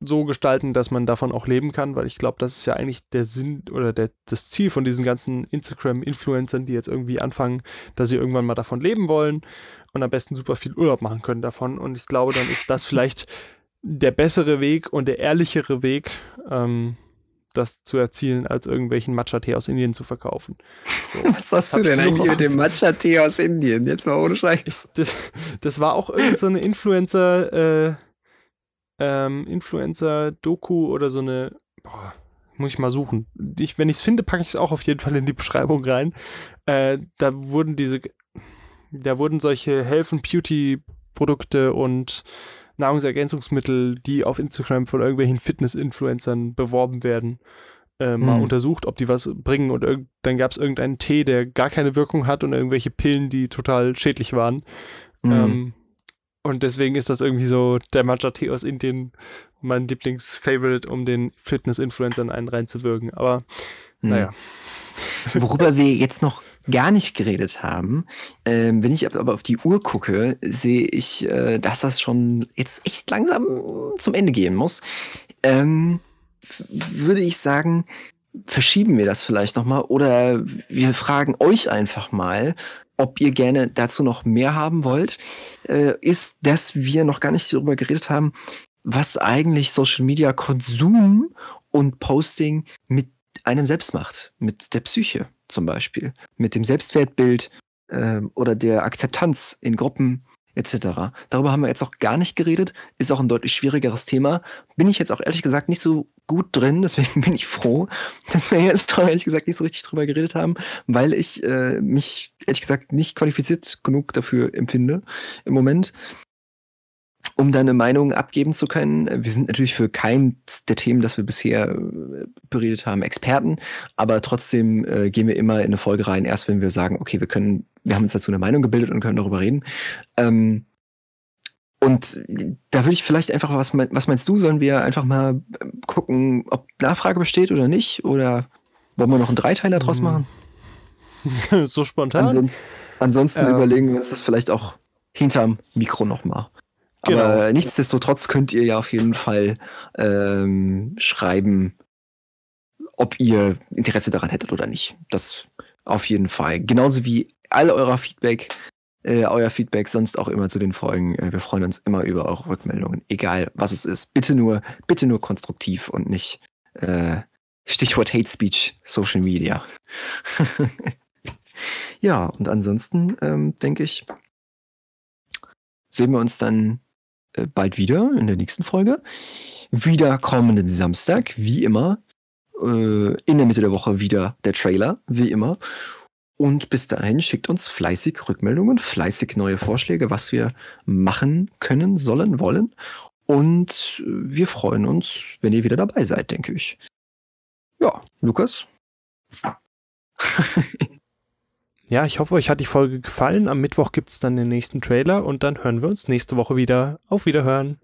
so gestalten, dass man davon auch leben kann, weil ich glaube, das ist ja eigentlich der Sinn oder der, das Ziel von diesen ganzen Instagram-Influencern, die jetzt irgendwie anfangen, dass sie irgendwann mal davon leben wollen und am besten super viel Urlaub machen können davon. Und ich glaube, dann ist das vielleicht der bessere Weg und der ehrlichere Weg, ähm, das zu erzielen, als irgendwelchen Matcha-Tee aus Indien zu verkaufen. So. Was hast du denn eigentlich mit dem Matcha-Tee aus Indien? Jetzt mal ohne Scheiß. Ich, das, das war auch irgend so eine Influencer, äh, ähm, Influencer-Doku oder so eine, boah, muss ich mal suchen. Ich, wenn ich es finde, packe ich es auch auf jeden Fall in die Beschreibung rein. Äh, da wurden diese, da wurden solche Health and Beauty Produkte und Nahrungsergänzungsmittel, die auf Instagram von irgendwelchen Fitness-Influencern beworben werden, äh, mal mhm. untersucht, ob die was bringen und dann gab es irgendeinen Tee, der gar keine Wirkung hat und irgendwelche Pillen, die total schädlich waren. Mhm. Ähm, und deswegen ist das irgendwie so der Matcha-Tee aus Indien mein Lieblings-Favorite, um den Fitness-Influencern einen reinzuwirken. Aber mhm. naja. Worüber wir jetzt noch gar nicht geredet haben, ähm, wenn ich aber auf die Uhr gucke, sehe ich, äh, dass das schon jetzt echt langsam zum Ende gehen muss. Ähm, würde ich sagen, verschieben wir das vielleicht nochmal oder wir fragen euch einfach mal, ob ihr gerne dazu noch mehr haben wollt, äh, ist, dass wir noch gar nicht darüber geredet haben, was eigentlich Social Media Konsum und Posting mit einem selbst macht, mit der Psyche zum Beispiel, mit dem Selbstwertbild äh, oder der Akzeptanz in Gruppen etc. Darüber haben wir jetzt auch gar nicht geredet, ist auch ein deutlich schwierigeres Thema. Bin ich jetzt auch ehrlich gesagt nicht so gut drin, deswegen bin ich froh, dass wir jetzt ehrlich gesagt nicht so richtig drüber geredet haben, weil ich äh, mich ehrlich gesagt nicht qualifiziert genug dafür empfinde im Moment um deine Meinung abgeben zu können. Wir sind natürlich für keins der Themen, das wir bisher äh, beredet haben, Experten, aber trotzdem äh, gehen wir immer in eine Folge rein, erst wenn wir sagen, okay, wir können, wir haben uns dazu eine Meinung gebildet und können darüber reden. Ähm, und da würde ich vielleicht einfach, was, was meinst du, sollen wir einfach mal äh, gucken, ob Nachfrage besteht oder nicht? Oder wollen wir noch einen Dreiteiler draus hm. machen? so spontan? Ansonsten, ansonsten ähm. überlegen wir uns das vielleicht auch hinterm Mikro nochmal. Genau. Aber nichtsdestotrotz könnt ihr ja auf jeden Fall ähm, schreiben, ob ihr Interesse daran hättet oder nicht. Das auf jeden Fall. Genauso wie all euer Feedback, äh, euer Feedback sonst auch immer zu den Folgen. Äh, wir freuen uns immer über eure Rückmeldungen, egal was es ist. Bitte nur, bitte nur konstruktiv und nicht äh, Stichwort Hate Speech, Social Media. ja, und ansonsten ähm, denke ich, sehen wir uns dann bald wieder in der nächsten Folge. Wieder kommenden Samstag, wie immer. Äh, in der Mitte der Woche wieder der Trailer, wie immer. Und bis dahin schickt uns fleißig Rückmeldungen, fleißig neue Vorschläge, was wir machen können, sollen, wollen. Und wir freuen uns, wenn ihr wieder dabei seid, denke ich. Ja, Lukas? Ja, ich hoffe, euch hat die Folge gefallen. Am Mittwoch gibt es dann den nächsten Trailer und dann hören wir uns nächste Woche wieder. Auf Wiederhören.